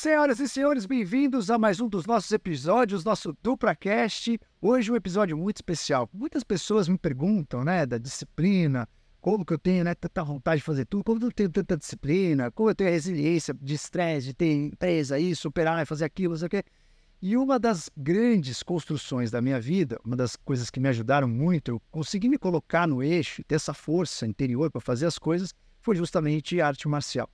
Senhoras e senhores, bem-vindos a mais um dos nossos episódios, nosso DupraCast. Hoje um episódio muito especial. Muitas pessoas me perguntam, né, da disciplina, como que eu tenho né, tanta vontade de fazer tudo, como eu tenho tanta disciplina, como eu tenho a resiliência de estresse, de ter empresa, isso, superar, fazer aquilo, não sei o quê. E uma das grandes construções da minha vida, uma das coisas que me ajudaram muito, eu consegui me colocar no eixo, ter essa força interior para fazer as coisas, foi justamente arte marcial.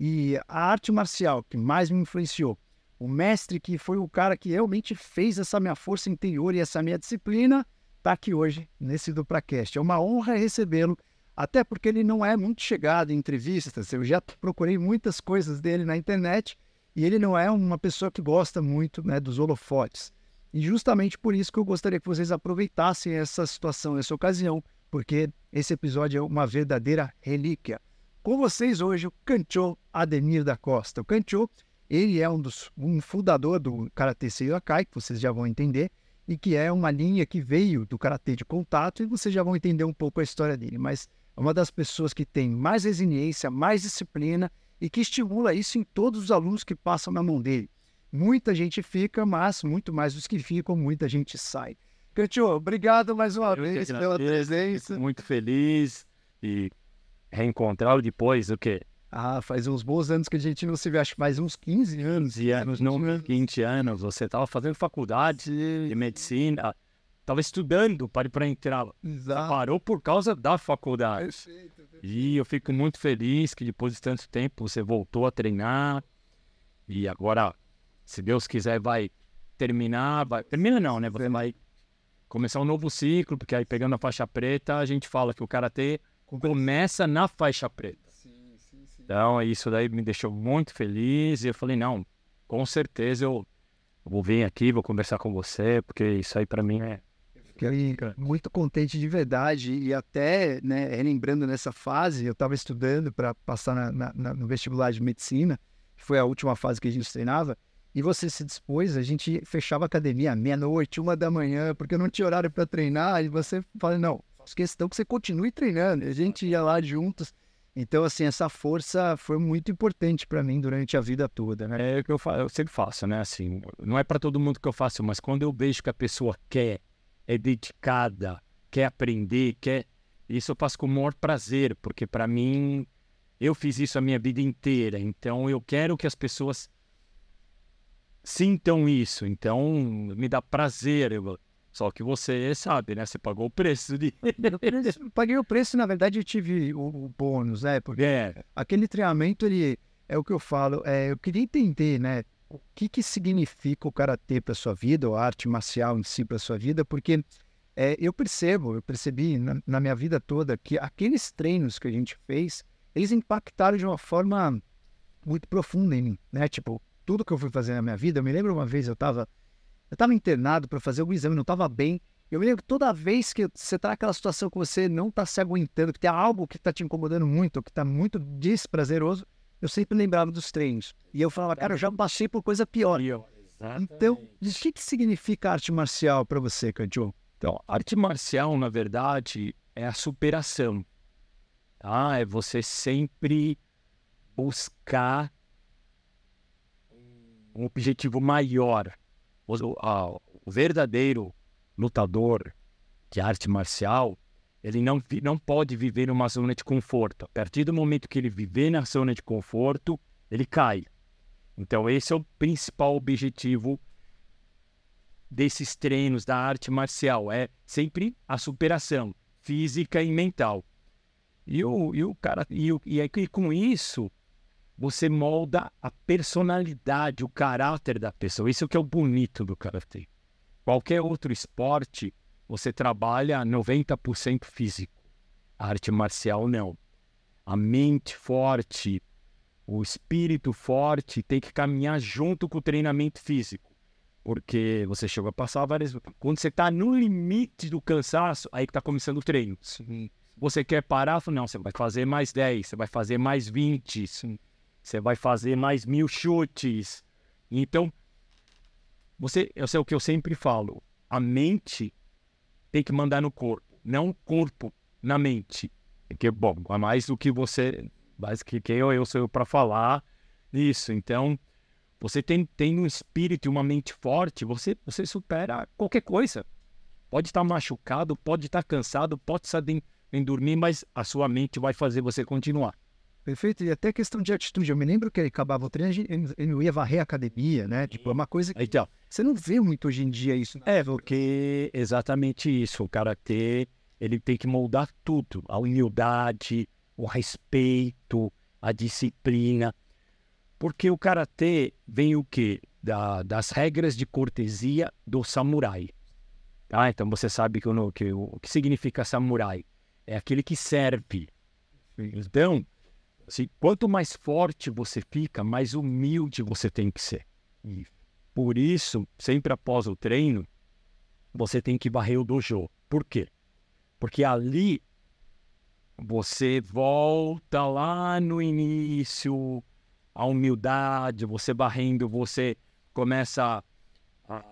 E a arte marcial que mais me influenciou, o mestre que foi o cara que realmente fez essa minha força interior e essa minha disciplina, está aqui hoje nesse DupraCast. É uma honra recebê-lo, até porque ele não é muito chegado em entrevistas. Eu já procurei muitas coisas dele na internet e ele não é uma pessoa que gosta muito né, dos holofotes. E justamente por isso que eu gostaria que vocês aproveitassem essa situação, essa ocasião, porque esse episódio é uma verdadeira relíquia. Com vocês hoje o Canchô Ademir da Costa. O Canchô, ele é um dos um fundador do Karatê Seiyakai, que vocês já vão entender, e que é uma linha que veio do Karatê de contato, e vocês já vão entender um pouco a história dele. Mas é uma das pessoas que tem mais resiliência, mais disciplina e que estimula isso em todos os alunos que passam na mão dele. Muita gente fica, mas muito mais dos que ficam, muita gente sai. Cantio, obrigado mais uma Eu vez pela presença. Muito feliz e reencontrá-lo depois, o quê? Ah, faz uns bons anos que a gente não se vê, acho que mais uns 15 anos. 15 anos, não 20 anos. 20 anos. Você estava fazendo faculdade de medicina, estava estudando para para entrar. Exato. Parou por causa da faculdade. Perfeito, perfeito. E eu fico muito feliz que depois de tanto tempo você voltou a treinar. E agora, se Deus quiser, vai terminar. Vai... Termina não, né? Você vai começar um novo ciclo, porque aí pegando a faixa preta, a gente fala que o karatê começa na faixa preta. Sim, sim, sim. Então, isso daí me deixou muito feliz. E eu falei, não, com certeza eu vou vir aqui, vou conversar com você, porque isso aí para mim é. Fiquei muito contente de verdade e até, né, relembrando nessa fase, eu estava estudando para passar na- na- na- no vestibular de medicina, que foi a última fase que a gente treinava, e você se dispôs, a gente fechava a academia meia-noite, uma da manhã, porque não tinha horário para treinar, e você fala, não, faço questão que você continue treinando, a gente ia lá juntos. Então, assim, essa força foi muito importante para mim durante a vida toda, né? É o que eu, fa- eu sempre faço, né? Assim, não é para todo mundo que eu faço, mas quando eu vejo que a pessoa quer, é dedicada, quer aprender, quer. Isso eu faço com o maior prazer, porque para mim, eu fiz isso a minha vida inteira. Então, eu quero que as pessoas sintam isso. Então, me dá prazer. Eu- Só que você sabe, né? Você pagou o preço de. Eu paguei o preço, na verdade, eu tive o, o bônus, né? Porque É, aquele treinamento, ele é o que eu falo. É, eu queria entender, né? O que, que significa o karatê para sua vida, ou a arte marcial em si para sua vida, porque é, eu percebo, eu percebi na, na minha vida toda que aqueles treinos que a gente fez, eles impactaram de uma forma muito profunda em mim, né? Tipo, tudo que eu fui fazer na minha vida, eu me lembro uma vez eu estava eu tava internado para fazer o exame, não estava bem. Eu me lembro que toda vez que você está naquela situação que você não está se aguentando, que tem algo que está te incomodando muito, que está muito desprazeroso, eu sempre lembrava dos treinos. E eu falava, cara, eu já passei por coisa pior. Então, o que, que significa arte marcial para você, Candio? Então, arte marcial, na verdade, é a superação. Tá? É você sempre buscar um objetivo maior. O, a- o verdadeiro lutador de arte marcial, ele não, não pode viver numa zona de conforto. A partir do momento que ele viver na zona de conforto, ele cai. Então, esse é o principal objetivo desses treinos da arte marcial é sempre a superação física e mental. E o, e o cara e, o, e que com isso você molda a personalidade, o caráter da pessoa. Isso que é o bonito do karatê. Qualquer outro esporte você trabalha 90% físico. A arte marcial não. A mente forte, o espírito forte tem que caminhar junto com o treinamento físico. Porque você chegou a passar várias Quando você está no limite do cansaço, aí que está começando o treino. Você quer parar? Não, você vai fazer mais 10, você vai fazer mais 20, você vai fazer mais mil chutes. Então, você, eu sei o que eu sempre falo. A mente tem que mandar no corpo, não o corpo na mente. Porque, bom, é mais do que você, mais que quem eu, eu sou para falar isso. Então, Você tem, tem um espírito e uma mente forte, você, você supera qualquer coisa. Pode estar machucado, pode estar cansado, pode estar em, em dormir, mas a sua mente vai fazer você continuar. Perfeito. E até questão de atitude. Eu me lembro que ele acabava o treino, ele ia varrer a academia, né? Tipo, é uma coisa que Então, você não vê muito hoje em dia isso. É, porque exatamente isso. O karatê, ele tem que moldar tudo. A humildade, o respeito, a disciplina. Porque o karatê vem o quê? Da, das regras de cortesia do samurai. Tá? Então você sabe que, o que o, o que significa samurai? É aquele que serve. Então, se, quanto mais forte você fica, mais humilde você tem que ser. Por isso, sempre após o treino, você tem que varrer o dojo. Por quê? Porque ali você volta lá no início, a humildade, você varrendo, você começa a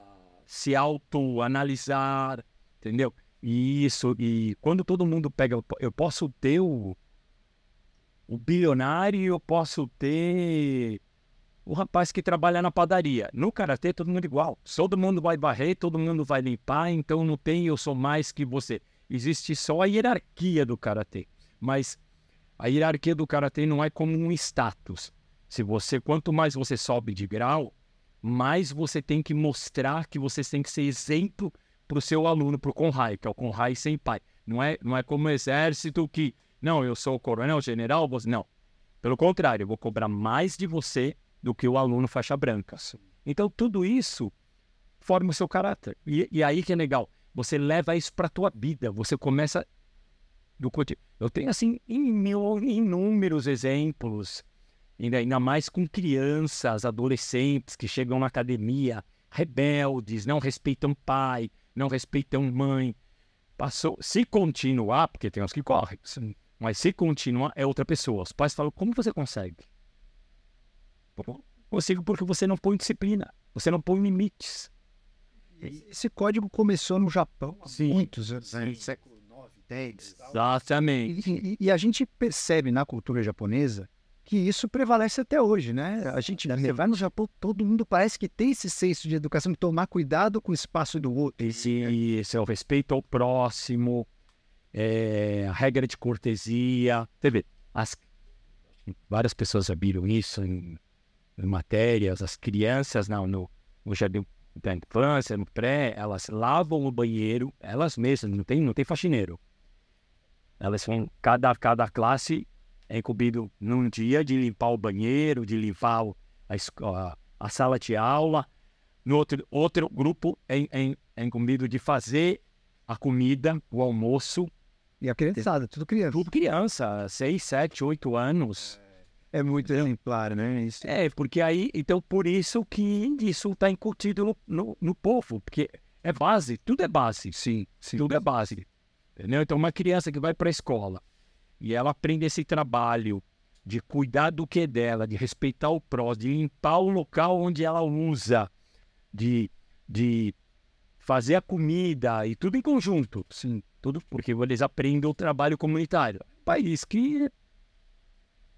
se autoanalisar, entendeu? E isso, e quando todo mundo pega, eu posso ter o, o bilionário, eu posso ter o rapaz que trabalha na padaria. No karatê, todo mundo igual. Todo mundo vai varrer, todo mundo vai limpar, então não tem eu sou mais que você. Existe só a hierarquia do karatê. Mas a hierarquia do karatê não é como um status. Se você, quanto mais você sobe de grau, mais você tem que mostrar que você tem que ser exemplo para o seu aluno, para o Konhai, que é o Konhai Senpai. Não é, não é como o exército que, não, eu sou o coronel, general, você... não. Pelo contrário, eu vou cobrar mais de você do que o aluno faixa branca. Então, tudo isso forma o seu caráter. E, e aí que é legal. Você leva isso para a tua vida. Você começa do. Eu tenho, assim, inú- inúmeros exemplos, ainda, ainda mais com crianças, adolescentes que chegam na academia, rebeldes, não respeitam pai, não respeitam mãe. Passou, se continuar, porque tem uns que correm, mas se continuar, é outra pessoa. Os pais falam, como você consegue? Bom, Consigo porque você não põe disciplina, você não põe limites. Esse código começou no Japão há Sim. muitos anos, né? Sim. século 9, 10 tal. Exatamente. E, e- e a gente percebe na cultura japonesa que isso prevalece até hoje, né? A gente você vai no Japão, todo mundo parece que tem esse senso de educação, de tomar cuidado com o espaço do outro. Esse, esse é o respeito ao próximo, é, regra de cortesia. Você as, várias pessoas já viram isso em, em matérias, as crianças não, no, no jardim da infância, no pré, elas lavam o banheiro, elas mesmas, não tem, não tem faxineiro. Elas vão, cada, cada classe é incumbido num dia de limpar o banheiro, de limpar a, a sala de aula. No outro, outro grupo é, é, é incumbido de fazer a comida, o almoço. E a criançada, tudo criança. Tudo criança, 6, 7, 8 anos. É muito exemplar, né? Isso. É, porque aí, então por isso que isso está incutido no, no, no povo, porque é base, tudo é base. Sim, sim. Tudo é base. Entendeu? Então, uma criança que vai para a escola e ela aprende esse trabalho de cuidar do que é dela, de respeitar o prós, de limpar o local onde ela usa, de, de fazer a comida e tudo em conjunto. Sim. Tudo porque eles aprendem o trabalho comunitário. País que é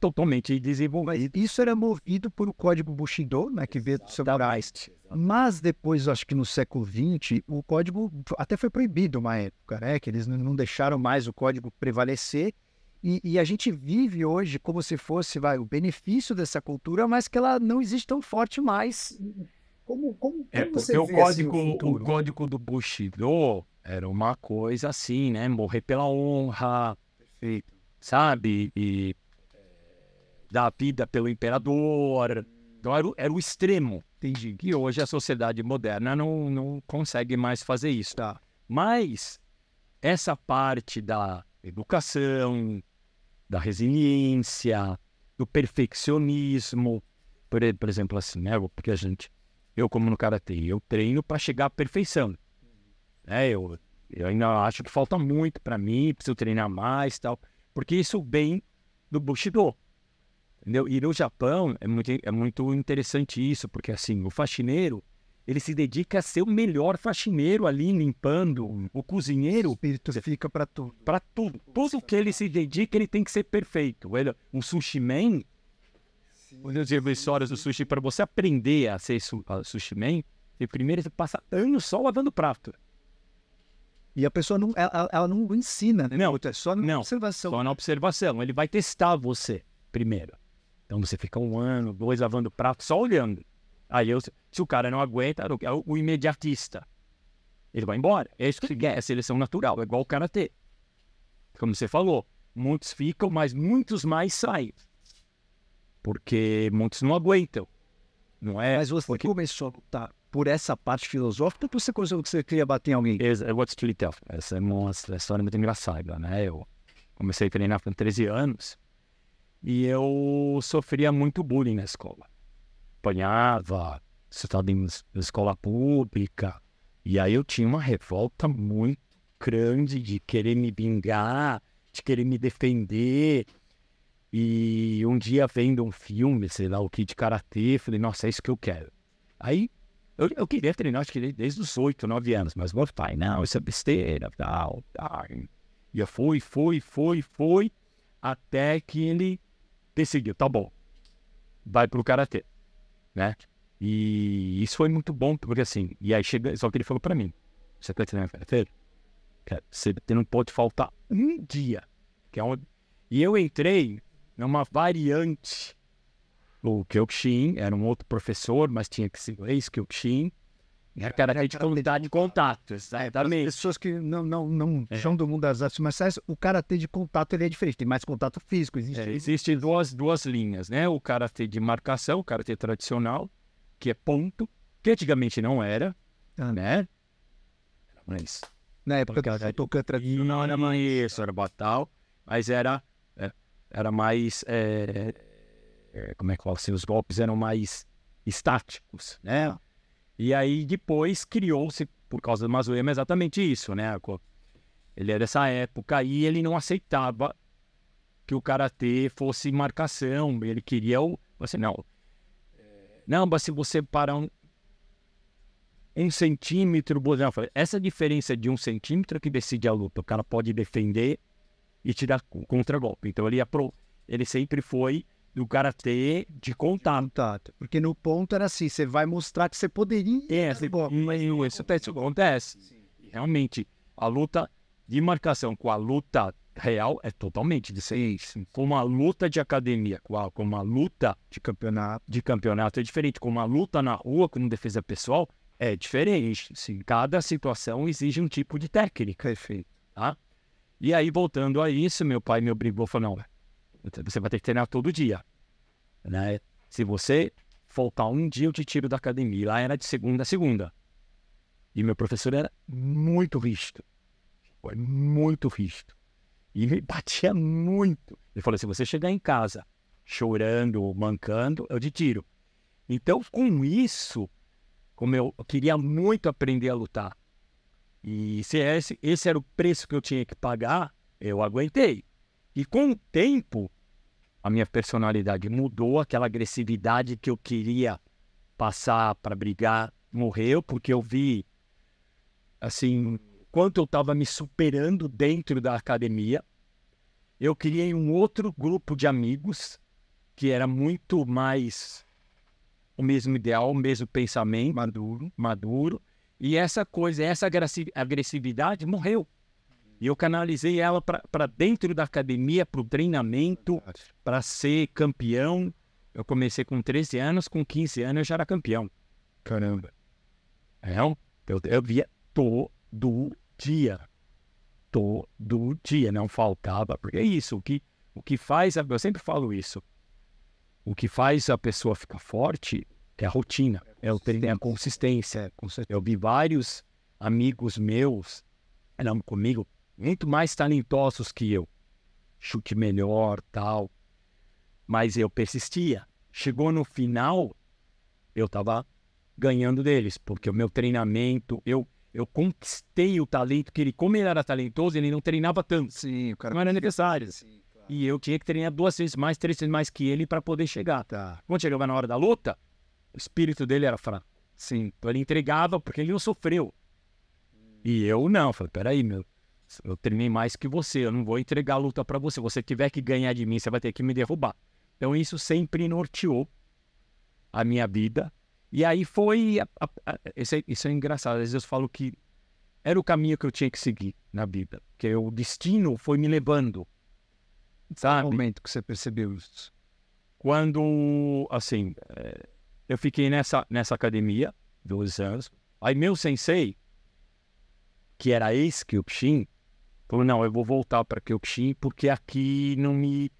totalmente desenvolvido. Isso era movido por o código Bushido, né? Que veio dos samurais. Mas depois, acho que no século XX, o código até foi proibido uma época, né? Que eles não- não deixaram mais o código prevalecer. E, e a gente vive hoje como se fosse vai, o benefício dessa cultura, mas que ela não existe tão forte mais. Como, como, É, como porque você o assim, código, o código do Bushido era uma coisa assim, né? Morrer pela honra, Perfeito. sabe? E dar a vida pelo imperador. Então era, o- era o extremo. Entendi. Que hoje a sociedade moderna não, não consegue mais fazer isso. Tá. Mas essa parte da educação, da resiliência, do perfeccionismo, por, por exemplo, assim, né? Porque a gente, eu como no karatê, eu treino para chegar à perfeição. Né? Eu, eu ainda acho que falta muito para mim, preciso treinar mais, tal, porque isso vem do Bushido. Entendeu? E no Japão é muito, é muito interessante isso, porque assim, o faxineiro, ele se dedica a ser o melhor faxineiro ali, limpando, o O cozinheiro, espírito fica para tudo. para tudo. Tudo que ele se dedica, ele tem que ser perfeito. Ele, um sushi man, Os histórias do sushi, para você aprender a ser su a sushi man, primeiro você passa anos só lavando prato. E a pessoa não, ela, ela não ensina, né? Não, É só na não, observação. Só na observação. Ele vai testar você primeiro. Então você fica um ano, dois lavando prato, só olhando. Aí eu, se o cara não aguenta, é o, o imediatista. Ele vai embora. É isso que ele quer, é seleção natural, é igual o karatê. Como você falou, muitos ficam, mas muitos mais saem. Porque muitos não aguentam. Não é? Mas você porque... começou a lutar por essa parte filosófica ou você começou que você queria bater em alguém? Eu vou te explicar. Essa é uma história muito engraçada, né? Eu comecei a treinar com 13 anos e eu sofria muito bullying na escola. Apanhava, estava em escola pública. E aí eu tinha uma revolta muito grande de querer me vingar, de querer me defender. E um dia vendo um filme, sei lá, o Kid Karatê, falei, nossa, é isso que eu quero. Aí eu, eu queria treinar, acho que desde os 8, 9 anos, mas meu pai, não, isso é besteira, tal, tal. E eu fui, fui, fui, fui, até que ele decidiu, tá bom, vai pro Karatê, né? E isso foi muito bom, porque assim, e aí chega, só que ele falou pra mim, você quer treinar Karatê? Você não pode faltar um dia, que é onde... E eu entrei numa variante o Kyokushin, era um outro professor, mas tinha que ser ex-Kyokushin. Era karatê de contato, de contato, exatamente. As pessoas que não, não, não é. são do mundo das artes marciais, o karatê de contato ele é diferente, tem mais contato físico. Existe, é, existe duas, duas linhas, né? O karatê de marcação, o karatê tradicional, que é ponto, que antigamente não era, ah. né? Mas, Na época do Tokan tradicional. Não era mais isso, era batal, mas era, era mais... É, como é que fala assim, os golpes eram mais estáticos, né? E aí depois criou-se, por causa do Mazuyama, exatamente isso, né? Ele é dessa época e ele não aceitava que o Karatê fosse marcação, ele queria o... Assim, não, não, mas se você parar um, um centímetro, essa diferença de um centímetro que decide a luta, o cara pode defender e tirar contra-golpe. Então ele, ia pro, ele sempre foi do karatê de contato. contato. Porque no ponto era assim, você vai mostrar que você poderia. É, você, bom, mas isso, acontece. Sim. Realmente, a luta de marcação com a luta real é totalmente diferente. Com uma luta de academia, com uma luta de campeonato, de campeonato é diferente. Com uma luta na rua, com defesa pessoal, é diferente. Sim. Cada situação exige um tipo de técnica. Perfeito. Tá? E aí, voltando a isso, meu pai me obrigou, falou, não, você vai ter que treinar todo dia. Né? Se você faltar um dia, eu te tiro da academia. Lá era de segunda a segunda. E meu professor era muito rígido. Foi muito rígido. E me batia muito. Ele falou: se você chegar em casa chorando, mancando, eu te tiro. Então, com isso, como eu queria muito aprender a lutar, e se esse, esse era o preço que eu tinha que pagar, eu aguentei. E com o tempo, a minha personalidade mudou, aquela agressividade que eu queria passar para brigar morreu, porque eu vi, assim, quanto eu estava me superando dentro da academia. Eu criei um outro grupo de amigos que era muito mais o mesmo ideal, o mesmo pensamento, maduro, maduro. E essa coisa, essa agressividade morreu. E eu canalizei ela para dentro da academia, para o treinamento, para ser campeão. Eu comecei com 13 anos, com 15 anos eu já era campeão. Caramba. É, eu, eu via todo dia. Todo dia, não faltava. Porque é isso, o que, o que faz, eu sempre falo isso, o que faz a pessoa ficar forte é a rotina, é, o é a consistência. Eu vi vários amigos meus, não comigo, muito mais talentosos que eu. Chute melhor, tal. Mas eu persistia. Chegou no final, eu estava ganhando deles, porque o meu treinamento, eu eu conquistei o talento que ele, como ele era talentoso, ele não treinava tanto. Sim, o cara não era necessário. Sim, claro. E eu tinha que treinar duas vezes mais, três vezes mais que ele para poder chegar. Tá. Quando chegava na hora da luta, espírito dele era fraco. Sim. Então ele entregava porque ele não sofreu. E eu não. Falei, peraí, meu. Eu treinei mais que você, eu não vou entregar a luta para você. Você tiver que ganhar de mim, você vai ter que me derrubar. Então isso sempre norteou a minha vida. E aí foi. a- a- a- isso, é, isso é engraçado. Às vezes eu falo que era o caminho que eu tinha que seguir na vida. Porque o destino foi me levando. Sabe? momento que você percebeu isso. Quando, assim, eh, eu fiquei nessa, nessa academia, dois anos. Aí meu sensei, que era ex-Kyokushin, falou, não, eu vou voltar para Kyokushin porque aqui não me...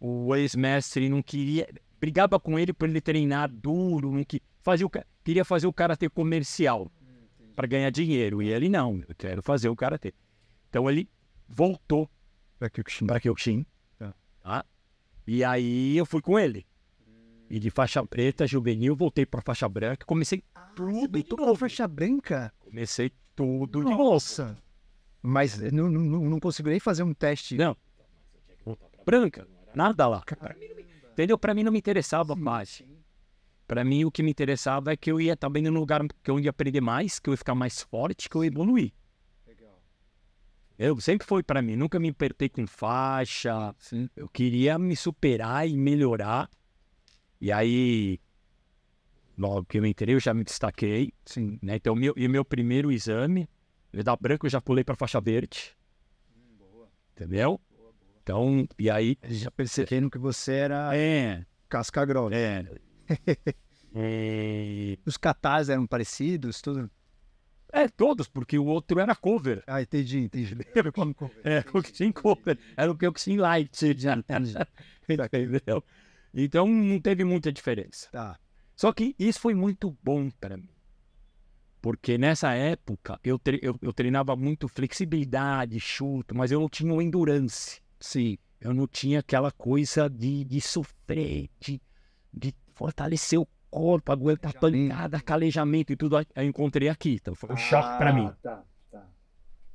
O ex-mestre não queria... Brigava com ele por ele treinar duro, não que, fazia o, queria fazer o karatê comercial para ganhar dinheiro. E ele, não, eu quero fazer o karatê. Então ele voltou Pra Kyokushin. para Kyokushin. Tá. Tá? E aí eu fui com ele. E de faixa preta, juvenil, voltei para faixa branca. Comecei tudo de pra novo. faixa branca? Comecei tudo de novo. Nossa. Mas eu não, não, não consigo nem fazer um teste. Não. Branca, nada lá. Entendeu? Para mim não me interessava mais. Para mim o que me interessava é que eu ia também num lugar que eu ia aprender mais, que eu ia ficar mais forte, que eu ia evoluir. Eu sempre foi para mim, nunca me apertei com faixa. Sim. Eu queria me superar e melhorar. E aí, logo que eu entrei, eu já me destaquei. Sim. Né? Então, meu, e meu primeiro exame, eu da branco, eu já pulei para faixa verde. Entendeu? Então, e aí. Já perceberam que você era É, casca grossa. é. é, Os catarses eram parecidos, tudo. é, todos, porque o outro era cover. Ah, entendi, entendi. É, o que tinha cover. Era o que eu tinha light. Entendeu? Então, não teve muita diferença. Tá. Só que isso foi muito bom para mim. Porque nessa época eu, tre- eu, eu treinava muito flexibilidade, chute, mas eu não tinha o endurance. Sim. Eu não tinha aquela coisa de, de sofrer, de, de fortalecer o corpo, aguentar pancada, calejamento e tudo. Eu encontrei aqui. Então foi um choque para mim. Tá, tá.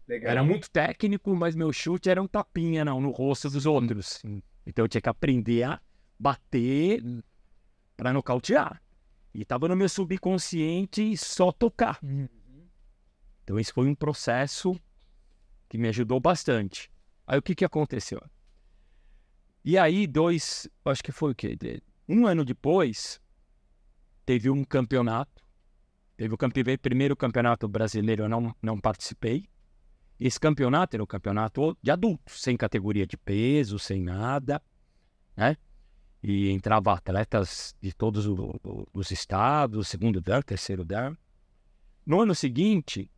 Legal. Era muito técnico, mas meu chute era um tapinha não, no rosto dos outros. Sim. Então eu tinha que aprender a bater para nocautear. E tava no meu subconsciente só tocar. Uhum. Então esse foi um processo que me ajudou bastante. Aí o que que aconteceu? E aí dois, acho que foi o quê? Um ano depois teve um campeonato. Teve o campe... primeiro campeonato brasileiro, eu não, não participei. Esse campeonato era o campeonato de adultos, sem categoria de peso, sem nada, né? E entrava atletas de todos os estados, segundo dan, terceiro dan. No ano seguinte,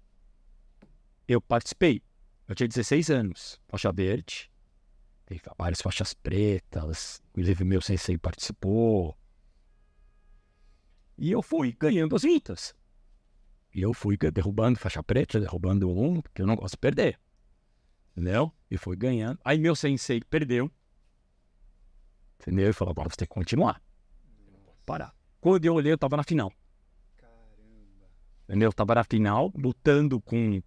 eu participei. Eu tinha 16 anos, faixa verde. Tem várias faixas pretas, inclusive meu sensei participou. E eu fui ganhando as lutas. E eu fui derrubando faixa preta, derrubando um, porque eu não gosto de perder. Entendeu? E fui ganhando. Aí meu sensei perdeu. Entendeu? E falou, agora você tem que continuar. Parar. Quando eu olhei, eu tava na final. Entendeu? Eu tava na final, lutando com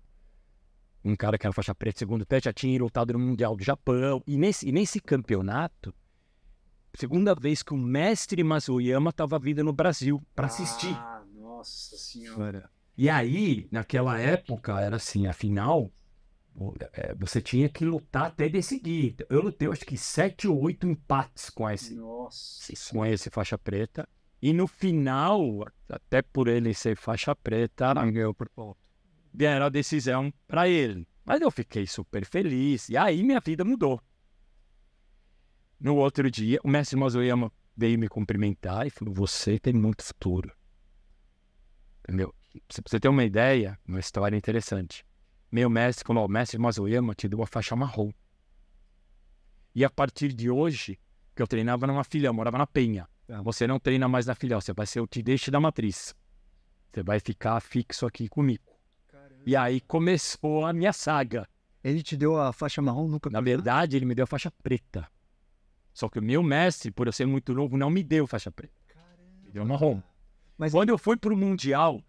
um cara que era faixa preta, segundo pé, já tinha lutado no Mundial do Japão. E nesse, e nesse campeonato, segunda vez que o mestre Mazuyama tava vindo no Brasil para assistir. Ah, nossa senhora. E aí, naquela época, era assim, a final, você tinha que lutar até decidir. Eu lutei, acho que sete ou oito empates com esse, Nossa. com esse faixa preta. E no final, até por ele ser faixa preta, Ganhou por ponto. deram a decisão para ele. Mas eu fiquei super feliz. E aí minha vida mudou. No outro dia, o mestre Mazoyama veio me cumprimentar e falou: Você tem muito futuro. Entendeu? Pra você ter uma ideia, uma história interessante. Meu mestre falou: "Ó, O mestre Mazoyama te deu a faixa marrom. E a partir de hoje, que eu treinava numa filial, morava na Penha. Ah. Você não treina mais na filial, você vai ser o te deixe da matriz. Você vai ficar fixo aqui comigo. E aí começou a minha saga. Ele te deu a faixa marrom no Na verdade, ele me deu a faixa preta. Só que o meu mestre, por eu ser muito novo, não me deu faixa preta. Me deu marrom. Mas Quando eu fui pro Mundial,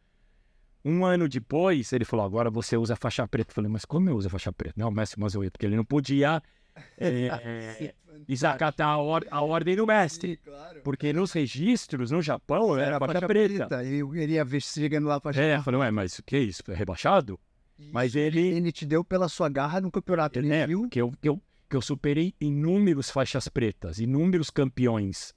um ano depois, ele falou: agora você usa faixa preta. Eu falei, mas como eu uso a faixa preta? Não, mestre Mazoia, porque ele não podia é, desacatar a, or- a ordem do mestre. claro. Porque nos registros, no Japão, era, Era a faixa, faixa preta. preta. E ele ia ver se chegando lá a faixa É, eu falei, ué, mas o que é isso? É rebaixado? Mas ele. Ele te deu pela sua garra no campeonato. Ele É, viu? porque eu, que eu, que eu superei inúmeros faixas pretas, inúmeros campeões.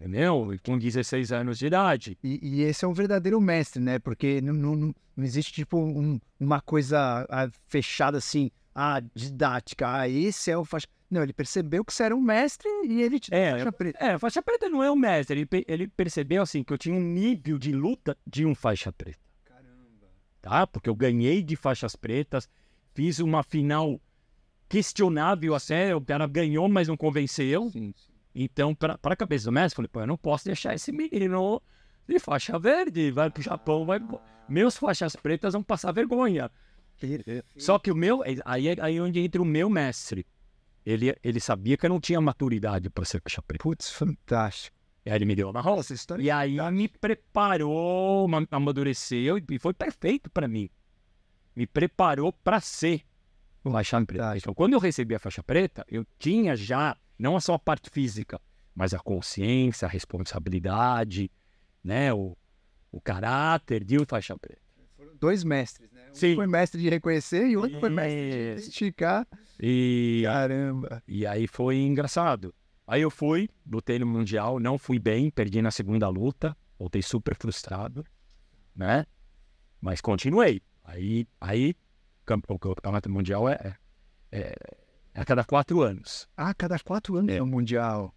Entendeu? Com 16 anos de idade. E, e esse é um verdadeiro mestre, né? Porque não, não, não existe, tipo, um, uma coisa ah, fechada assim, ah, didática, ah, esse é o faixa. Não, ele percebeu que você era um mestre e ele te É, faixa preta. É, faixa preta não é um mestre. Ele, ele percebeu assim que eu tinha um nível de luta de um faixa preta. Caramba. tá? Porque eu ganhei de faixas pretas, fiz uma final questionável até, o cara ganhou, mas não convenceu. Sim, sim. Então, para a cabeça do mestre, eu falei, pô, eu não posso deixar esse menino de faixa verde, vai pro Japão, vai... Meus faixas pretas vão passar vergonha. Só que o meu, aí é aí é onde entra o meu mestre. Ele, ele sabia que eu não tinha maturidade para ser faixa preta. Putz, fantástico. E aí ele me deu uma roça. Nossa, história. E aí me preparou, ma- amadureceu e foi perfeito para mim. Me preparou para ser o faixa preta. Então, quando eu recebi a faixa preta, eu tinha já não só a parte física, mas a consciência, a responsabilidade, né, o, o caráter de um faixa preta. Foram dois mestres, né? Um Sim. foi mestre de reconhecer e outro foi mestre de identificar. E, Caramba. e aí foi engraçado. Aí eu fui, lutei no Mundial, não fui bem, perdi na segunda luta, voltei super frustrado, né? Mas continuei. Aí, aí o campeonato mundial é, é, é a cada quatro anos. Ah, cada quatro anos É. é um mundial.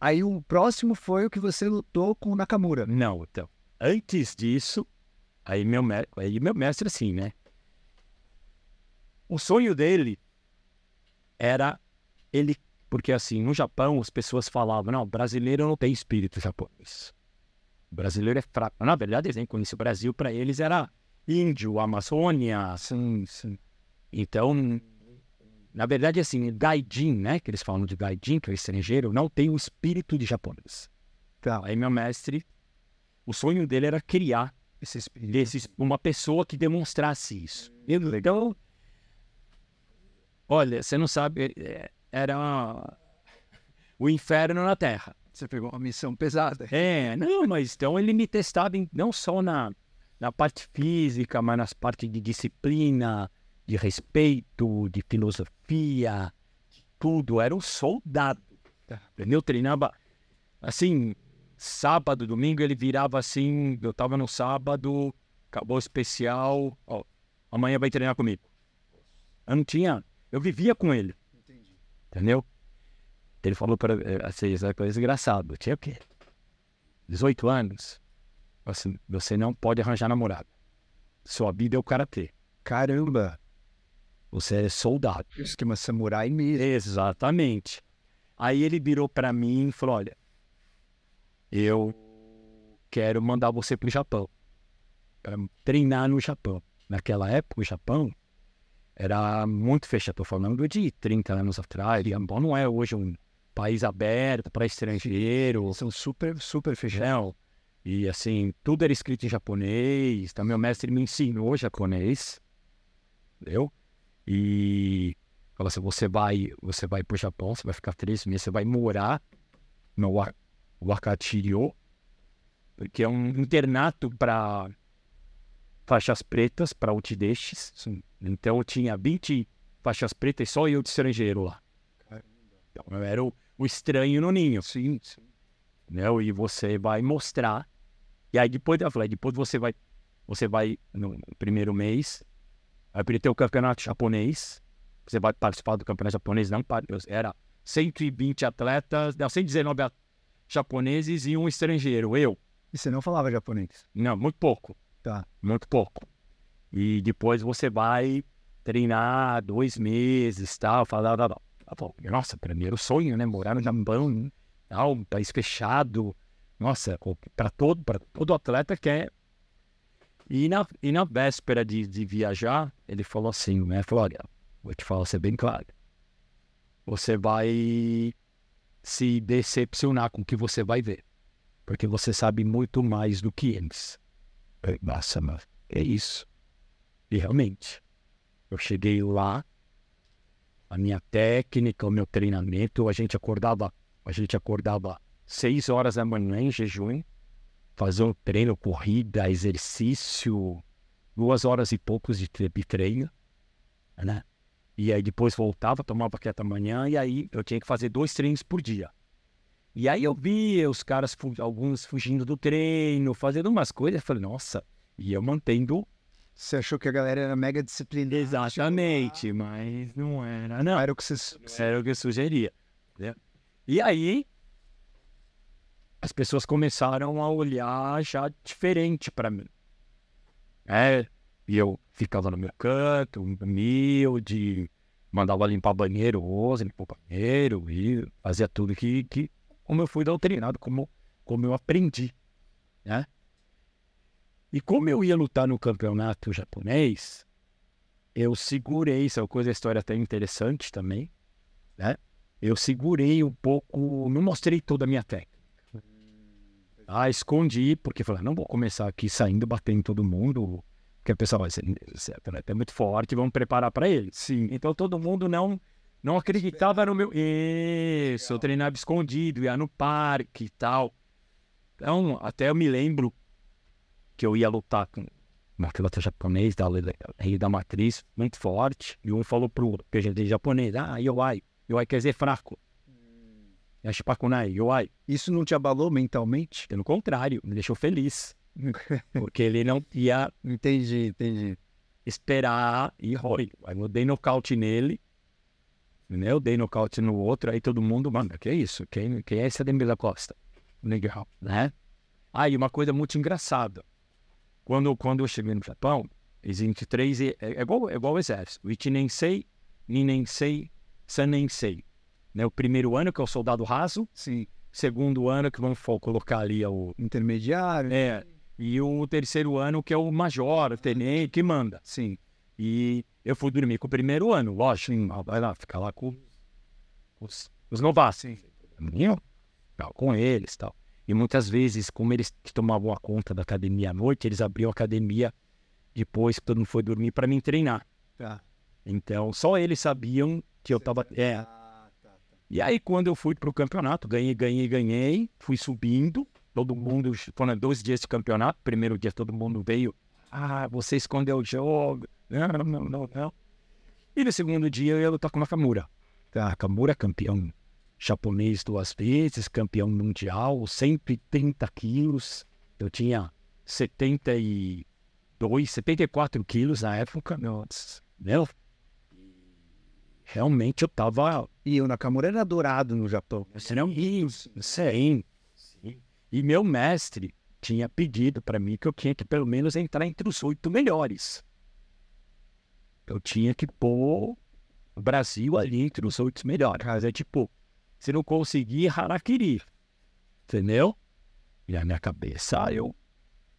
Aí o próximo foi o que você lutou com o Nakamura. Não, então. Antes disso, aí meu, me- aí meu mestre, assim, né? O sonho dele era ele. Porque, assim, no Japão, as pessoas falavam: não, brasileiro não tem espírito japonês. O brasileiro é fraco. Na verdade, eles nem conheciam o Brasil, para eles era índio, Amazônia. Sim, sim. Então, na verdade, assim, gaijin, né? Que eles falam de gaijin, que é estrangeiro, não tem o espírito de japonês. Tá, Aí meu mestre, o sonho dele era criar esse espírito. desses, uma pessoa que demonstrasse isso. Então, olha, você não sabe, é, era o inferno na Terra. Você pegou uma missão pesada. É, não, mas então ele me testava em- não só na, na parte física, mas nas partes de disciplina, de respeito, de filosofia, de tudo. Era um soldado. Tá. Entendeu? Treinava assim, sábado, domingo, ele virava assim. Eu tava no sábado, acabou o especial, ó, amanhã vai treinar comigo. Eu não tinha, eu vivia com ele. Entendi. Entendeu? Ele falou para assim, essa coisa engraçada. Tinha o quê? 18 anos. Você, você não pode arranjar namorada. Sua vida é o karatê. Caramba. Você é soldado. Esquema samurai mesmo. Exatamente. Aí ele virou para mim e falou: Olha, eu quero mandar você pro Japão. Para treinar no Japão. Naquela época, o Japão era muito fechado. Estou falando de 30 anos atrás. O Japão não é hoje um país aberto para estrangeiro. São super, super fechados. E assim, tudo era escrito em japonês. Então, meu mestre me ensinou japonês. Entendeu? E falou assim: você vai, você vai pro Japão, você vai ficar três meses, você vai morar no Wa- Wakachiryo, porque é um internato para faixas pretas, para utidestes. Então, eu tinha 20 faixas pretas e só eu de estrangeiro lá. Então, eu era o, o estranho no ninho Sim, sim. né? E você vai mostrar. E aí depois eu falei, depois você vai, você vai no primeiro mês, vai ter o campeonato japonês. Você vai participar do campeonato japonês, não era 120 atletas, não, 119 a- japoneses e um estrangeiro, eu. E você não falava japonês? Não, muito pouco, Tá. muito pouco. E depois você vai treinar dois meses, tal, falar, tal, tal. Falei, Nossa, primeiro sonho, né? Morar no Japão, tal, um país fechado. Nossa, para todo, para todo atleta quer. E na, e na véspera de, de viajar, ele falou assim, né? Falou, vou te falar, ser bem claro. Você vai se decepcionar com o que você vai ver. Porque você sabe muito mais do que eles. Eu Nossa, mas é isso. E realmente, eu cheguei lá, a minha técnica, o meu treinamento, a gente acordava, a gente acordava seis horas da manhã em jejum, fazer um treino, corrida, exercício, duas horas e poucos de, tre- de treino, né? E aí depois voltava, tomava quieta amanhã, e aí eu tinha que fazer dois treinos por dia. E aí eu via os caras, alguns fugindo do treino, fazendo umas coisas, eu falei, nossa, e eu mantendo Você achou que a galera era mega disciplinada? exatamente, mas não era, não. Era o que você... Era o que eu sugeria. entendeu? E aí, as pessoas começaram a olhar já diferente para mim. É, e eu ficava no meu canto, humilde, mandava limpar banheiro, hoje, limpar banheiro, e fazia tudo que, que como eu fui doutrinado, como, como eu aprendi, né? E como eu ia lutar no campeonato japonês, eu segurei, isso é uma coisa, história até interessante também, né? Eu segurei um pouco, não mostrei toda a minha técnica. Ah, escondi, porque falei, não vou começar aqui saindo, batendo em todo mundo, porque a pessoa vai ser, esse atleta é muito forte, vamos preparar para ele. Sim. Então todo mundo não não acreditava no meu. Isso, eu treinava escondido, ia no parque e tal. Então, até eu me lembro que eu ia lutar com um atleta japonês da Rei da Matriz, muito forte, e um falou pro PGD japonês, ah, Yoai, Yoai quer dizer fraco. Yashipakunai, Yoai. Isso não te abalou mentalmente? Pelo contrário, me deixou feliz. Porque ele não ia Entendi, entendi. esperar e Roy. Aí eu dei nocaute nele, né? Eu dei nocaute no outro, aí todo mundo, mano, que é isso? Quem, quem é esse Ademir da Costa? Legal, né? Aí uma coisa muito engraçada. Quando, quando eu cheguei no Japão, existe três, é, é igual, é igual o exército. O Ichinensei, Ninensei, Sanensei. Né? O primeiro ano, que é o soldado raso. Sim. Segundo ano, que vamos colocar ali é o... Intermediário? É, e o terceiro ano, que é o major, o tenente, que manda. Sim. E eu fui dormir com o primeiro ano, lógico. Ah, Vai lá, ficar lá com os, os novatos. Ficava com eles e tal. E muitas vezes, como eles que tomavam a conta da academia à noite, eles abriam a academia depois que todo mundo foi dormir para me treinar. Tá. Então, só eles sabiam que eu tava. É. Tá, tá. E aí, quando eu fui pro campeonato, ganhei, ganhei, ganhei, fui subindo. Todo mundo, foram dois dias de campeonato. Primeiro dia todo mundo veio. Ah, você escondeu o jogo. Não, não, não, não. E no segundo dia eu ia lutar com o Nakamura. Tá, Nakamura, campeão japonês duas vezes, campeão mundial, 130 quilos. Eu tinha 72, 74 quilos na época, meu, meu. Realmente eu tava E o Nakamura era adorado no Japão. você não isso, sim. E meu mestre tinha pedido para mim que eu tinha que pelo menos entrar entre os oito melhores. Eu tinha que pôr o Brasil ali entre os oito melhores. Mas é tipo, se não conseguir, harakiri. Entendeu? E na minha cabeça, eu...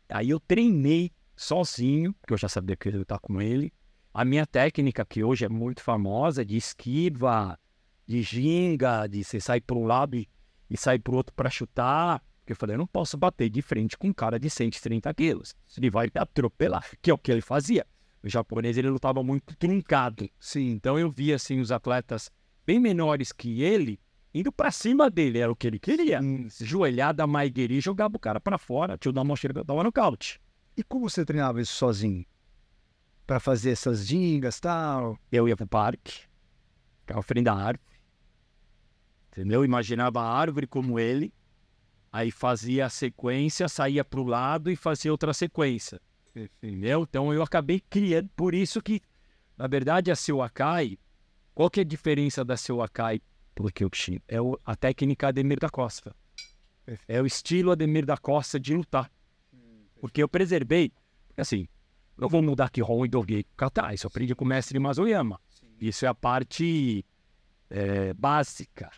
Aí eu treinei sozinho, porque eu já sabia que eu ia lutar com ele. A minha técnica, que hoje é muito famosa, de esquiva, de ginga, de você sair para um lado e, e sair para o outro para chutar. Porque eu falei, eu não posso bater de frente com um cara de 130 quilos. Ele vai me atropelar, que é o que ele fazia. O japonês, ele lutava muito truncado. Sim. Então eu via, assim, os atletas bem menores que ele, indo para cima dele, era o que ele queria. Hum. Joelhada, maigueri, jogava o cara para fora, tio da mão dava nocaute. E como você treinava isso sozinho? Pra fazer essas gingas e tal? Eu ia pro parque, ficava frente da árvore, entendeu? Imaginava a árvore como ele, aí fazia a sequência, saía pro lado e fazia outra sequência, entendeu? Então eu acabei criando, por isso que, na verdade, a seu Akai, qual que é a diferença da seu Akai pro Kyokushin? É o- a técnica Ademir da Costa. É o estilo Ademir da Costa de lutar. Porque eu preservei, assim, eu vou mudar Kihon e Doge Kata, isso aprendi com o mestre Mazoyama. Isso é a parte é, básica,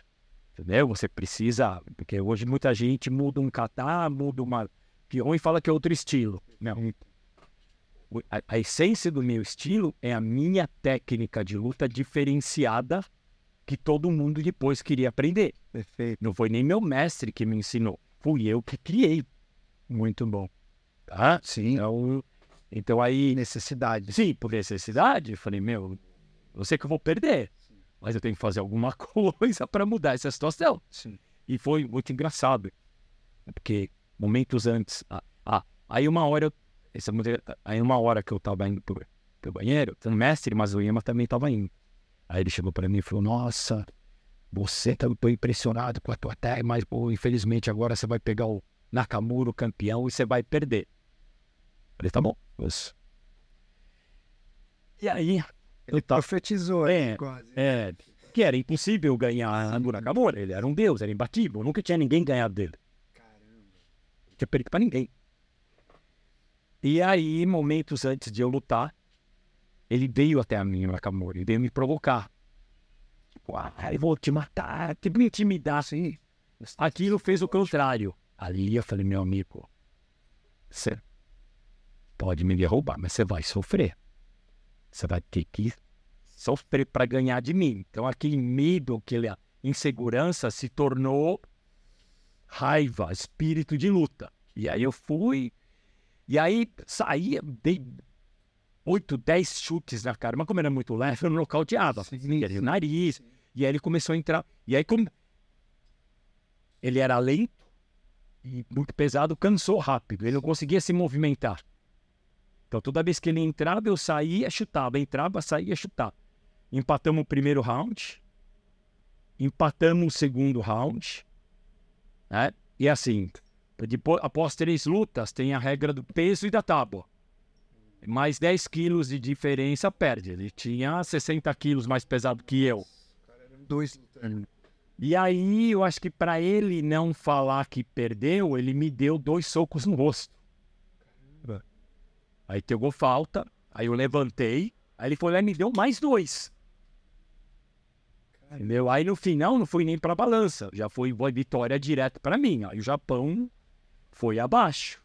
entendeu? Você precisa, porque hoje muita gente muda um kata, muda uma Kihon e fala que é outro estilo. Não. O- A, a essência do meu estilo é a minha técnica de luta diferenciada que todo mundo depois queria aprender. Perfeito. Não foi nem meu mestre que me ensinou, fui eu que criei. Muito bom. Tá? Sim. Então, então aí Necessidade. Sim, por necessidade. Eu falei, meu, eu sei que eu vou perder, mas eu tenho que fazer alguma coisa para mudar essa situação. Sim. E foi muito engraçado, porque momentos antes, ah, ah, aí uma hora, eu- essa, mulher- aí uma hora que eu tava indo pro, pro banheiro, o mestre Mazoyama também tava indo. Aí ele chegou para mim e falou: Nossa, você tá tô impressionado com a tua técnica, mas pô, infelizmente agora você vai pegar o Nakamura, o campeão, e você vai perder. Falei, tá bom. Mas... E aí, Ele tá- profetizou, É, quase. é, que era impossível ganhar do Nakamura. Ele era um deus, era imbatível. Nunca tinha ninguém ganhado dele. Não tinha perdido pra ninguém. E aí, momentos antes de eu lutar, ele veio até a mim, o Nakamura, ele veio me provocar. Tipo, ah, eu vou te matar, te me intimidar, assim. Aquilo fez o contrário. Ali eu falei, meu amigo, você pode me derrubar, mas você vai sofrer. Você vai ter que sofrer para ganhar de mim. Então, aquele medo, aquela insegurança se tornou raiva, espírito de luta. E aí eu fui, e aí saía, dei oito, dez chutes na cara, mas como era muito leve, eu não nocauteava. E o sim, nariz, sim. e aí ele começou a entrar. E aí, como ele era lento e muito pesado, cansou rápido, ele não conseguia se movimentar. Então, toda vez que ele entrava, eu saía, chutava, entrava, saía, chutava. Empatamos o primeiro round, empatamos o segundo round, né? E assim, depois, após três lutas, tem a regra do peso e da tábua. Mais 10 quilos de diferença perde. Ele tinha 60 quilos mais pesado que eu. Dois lutando. E aí, eu acho que para ele não falar que perdeu, ele me deu dois socos no rosto. Aí pegou falta, aí eu levantei, aí ele foi lá e me deu mais dois. Entendeu? Aí no final não fui nem pra balança, já foi vitória direto pra mim. Aí o Japão foi abaixo.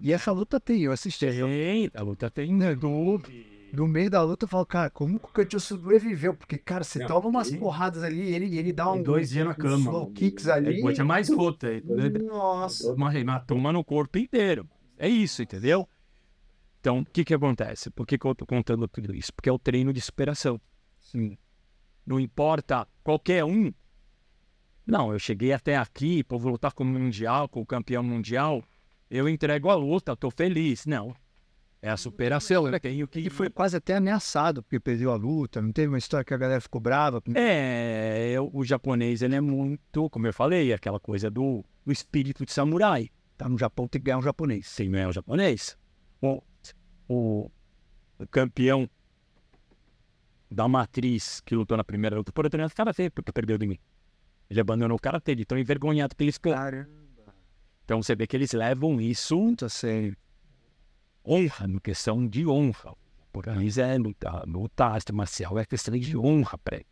E essa luta tem, eu assisti. eu- Tem, a luta tem no YouTube. No meio da luta eu falo, cara, como que o Cantinho sobreviveu? Porque, cara, você Não, toma umas ele- porradas ali e ele, ele dá um. dois dias na cama. Low kicks ali. Depois tinha mais luta. entendeu? Nossa. uma hematoma no corpo inteiro. É isso, entendeu? Então, o que que acontece? Por que, que eu tô contando tudo isso? Porque é o treino de superação. Sim. Não importa qualquer um. Não, eu cheguei até aqui, para vou lutar como mundial, com o campeão mundial, eu entrego a luta, tô feliz. Não. É a superação. Eu tenho que E foi quase até ameaçado porque perdeu a luta. Não teve uma história que a galera ficou brava. É, eu- o japonês, ele é muito, como eu falei, aquela coisa do, do espírito de samurai. Tá no Japão, tem que ganhar um japonês. Sim, não é o japonês. O, o, o campeão da matriz que lutou na primeira luta por treinado karatê, porque perdeu de mim. Ele abandonou o karatê, de tão envergonhado que eles. Caramba. Então você vê que eles levam isso Muito a sério. honra, no questão de honra. Por eles é luta, luta arte marcial é questão de honra para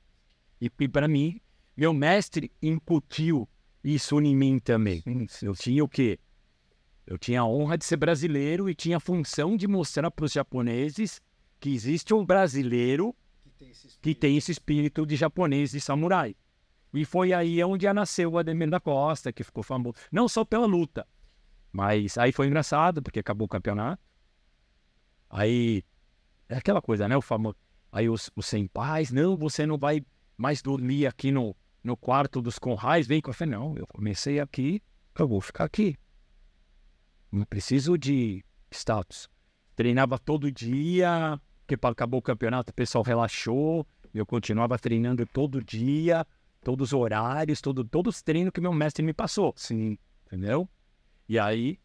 E, e para mim, meu mestre incutiu isso em mim também. Eu tinha o quê? Eu tinha a honra de ser brasileiro e tinha a função de mostrar para os japoneses que existe um brasileiro que tem esse espírito de japonês, de samurai. E foi aí onde nasceu o Ademir da Costa, que ficou famoso. Não só pela luta, mas aí foi engraçado, porque acabou o campeonato. Aí, é aquela coisa, né? O famoso. Aí os, os senpais, não, você não vai mais dormir aqui no, no quarto dos conrais, vem com a fé. Não, eu comecei aqui, eu vou ficar aqui. Não preciso de status. Treinava todo dia, porque acabou o campeonato, o pessoal relaxou. Eu continuava treinando todo dia, todos os horários, todo, todos os treinos que meu mestre me passou. Sim. Entendeu? E aí,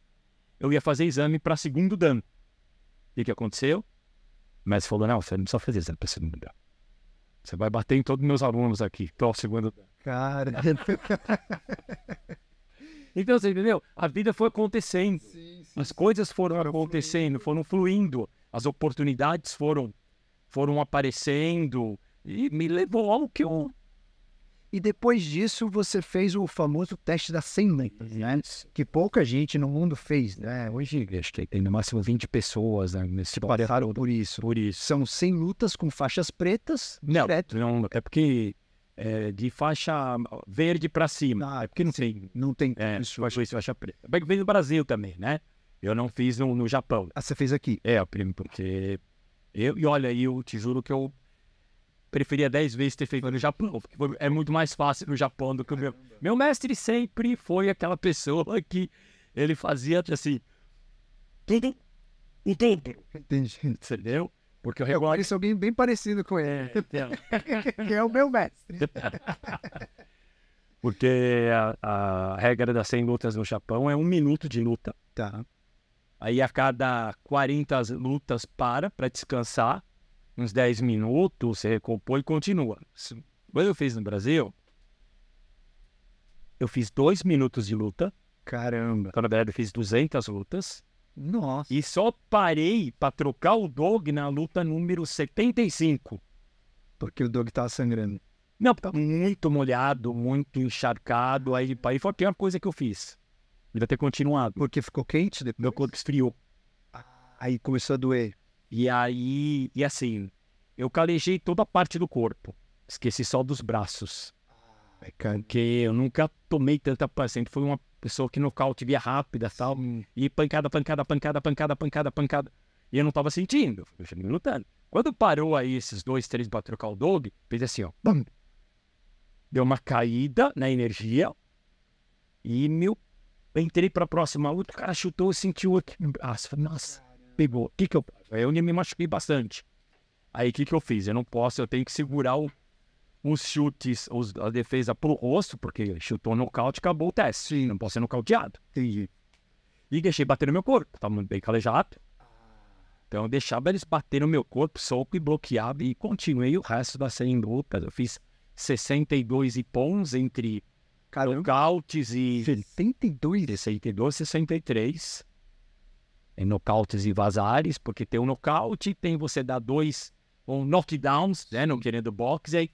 eu ia fazer exame para segundo dan. O que, aconteceu? O mestre falou: não, você não precisa fazer exame para segundo dan. Você vai bater em todos os meus alunos aqui, o segundo dan. Cara. Então, você entendeu? A vida foi acontecendo. sim, As coisas foram acontecendo, foram fluindo, as oportunidades foram foram aparecendo e me levou ao que eu E depois disso, você fez o famoso teste das 100 letras, né? Que pouca gente no mundo fez, né? Hoje acho que tem no máximo 20 pessoas né, nesse passaram por isso. por isso. São 100 lutas com faixas pretas, Não, direto. não é porque é de faixa verde para cima. Ah, é porque não tem. Não tem É, isso. faixa, faixa preta. Bem que vem no Brasil também, né? Eu não fiz no, no Japão. Ah, você fez aqui. É, primo, porque. Eu, e olha, eu te juro que eu preferia 10 vezes ter feito no Japão. Porque foi- é muito mais fácil no Japão do que o meu. Meu mestre sempre foi aquela pessoa que ele fazia assim. Entendi. Entendeu? Porque o Eu regular... conheço alguém bem parecido com ele, É, então, que é o meu mestre. porque a, a regra das 100 lutas no Japão é um minuto de luta. Tá. Aí a cada 40 lutas para para descansar, uns 10 minutos, você recompõe e continua. Quando eu fiz no Brasil, eu fiz 2 minutos de luta. Caramba. Então, na verdade, eu fiz 200 lutas. Nossa. E só parei para trocar o dog na luta número 75. Porque o dog tava sangrando. Não, tá muito molhado, muito encharcado. Aí, aí foi a pior coisa que eu fiz. Devia ter continuado. Porque ficou quente depois. Meu corpo esfriou. Aí começou a doer. E aí, e assim, eu calejei toda a parte do corpo. Esqueci só dos braços. Cara. Porque eu nunca tomei tanta paciente. Foi uma pessoa que nocaute via rápida tal. E pancada, pancada, pancada, pancada, pancada, pancada. E eu não tava sentindo. Eu fiquei lutando. Quando parou aí esses dois, três pra trocar o dog, fez assim, ó. Bam! Deu uma caída na energia. E meu. eu Entrei pra próxima luta, o cara chutou, eu senti o aqui no braço. Falei, Nossa, pegou. O que que eu. Eu me machuquei bastante. Aí o que que eu fiz? Eu não posso, eu tenho que segurar o- os chutes, os- a defesa pro rosto, porque chutou nocaute, acabou o teste. Sim. Não posso ser nocauteado. Entendi. E deixei bater no meu corpo. Tava bem calejado. Então eu deixava eles bater no meu corpo, soco e bloqueava. E continuei o resto das 100 lutas. Eu fiz 62 ipons entre Caramba. nocautes e 72? 62, 63. Em nocautes e vazares, porque tem o nocaute, tem você dar dois ou knockdowns, né? Não querendo boxe, aí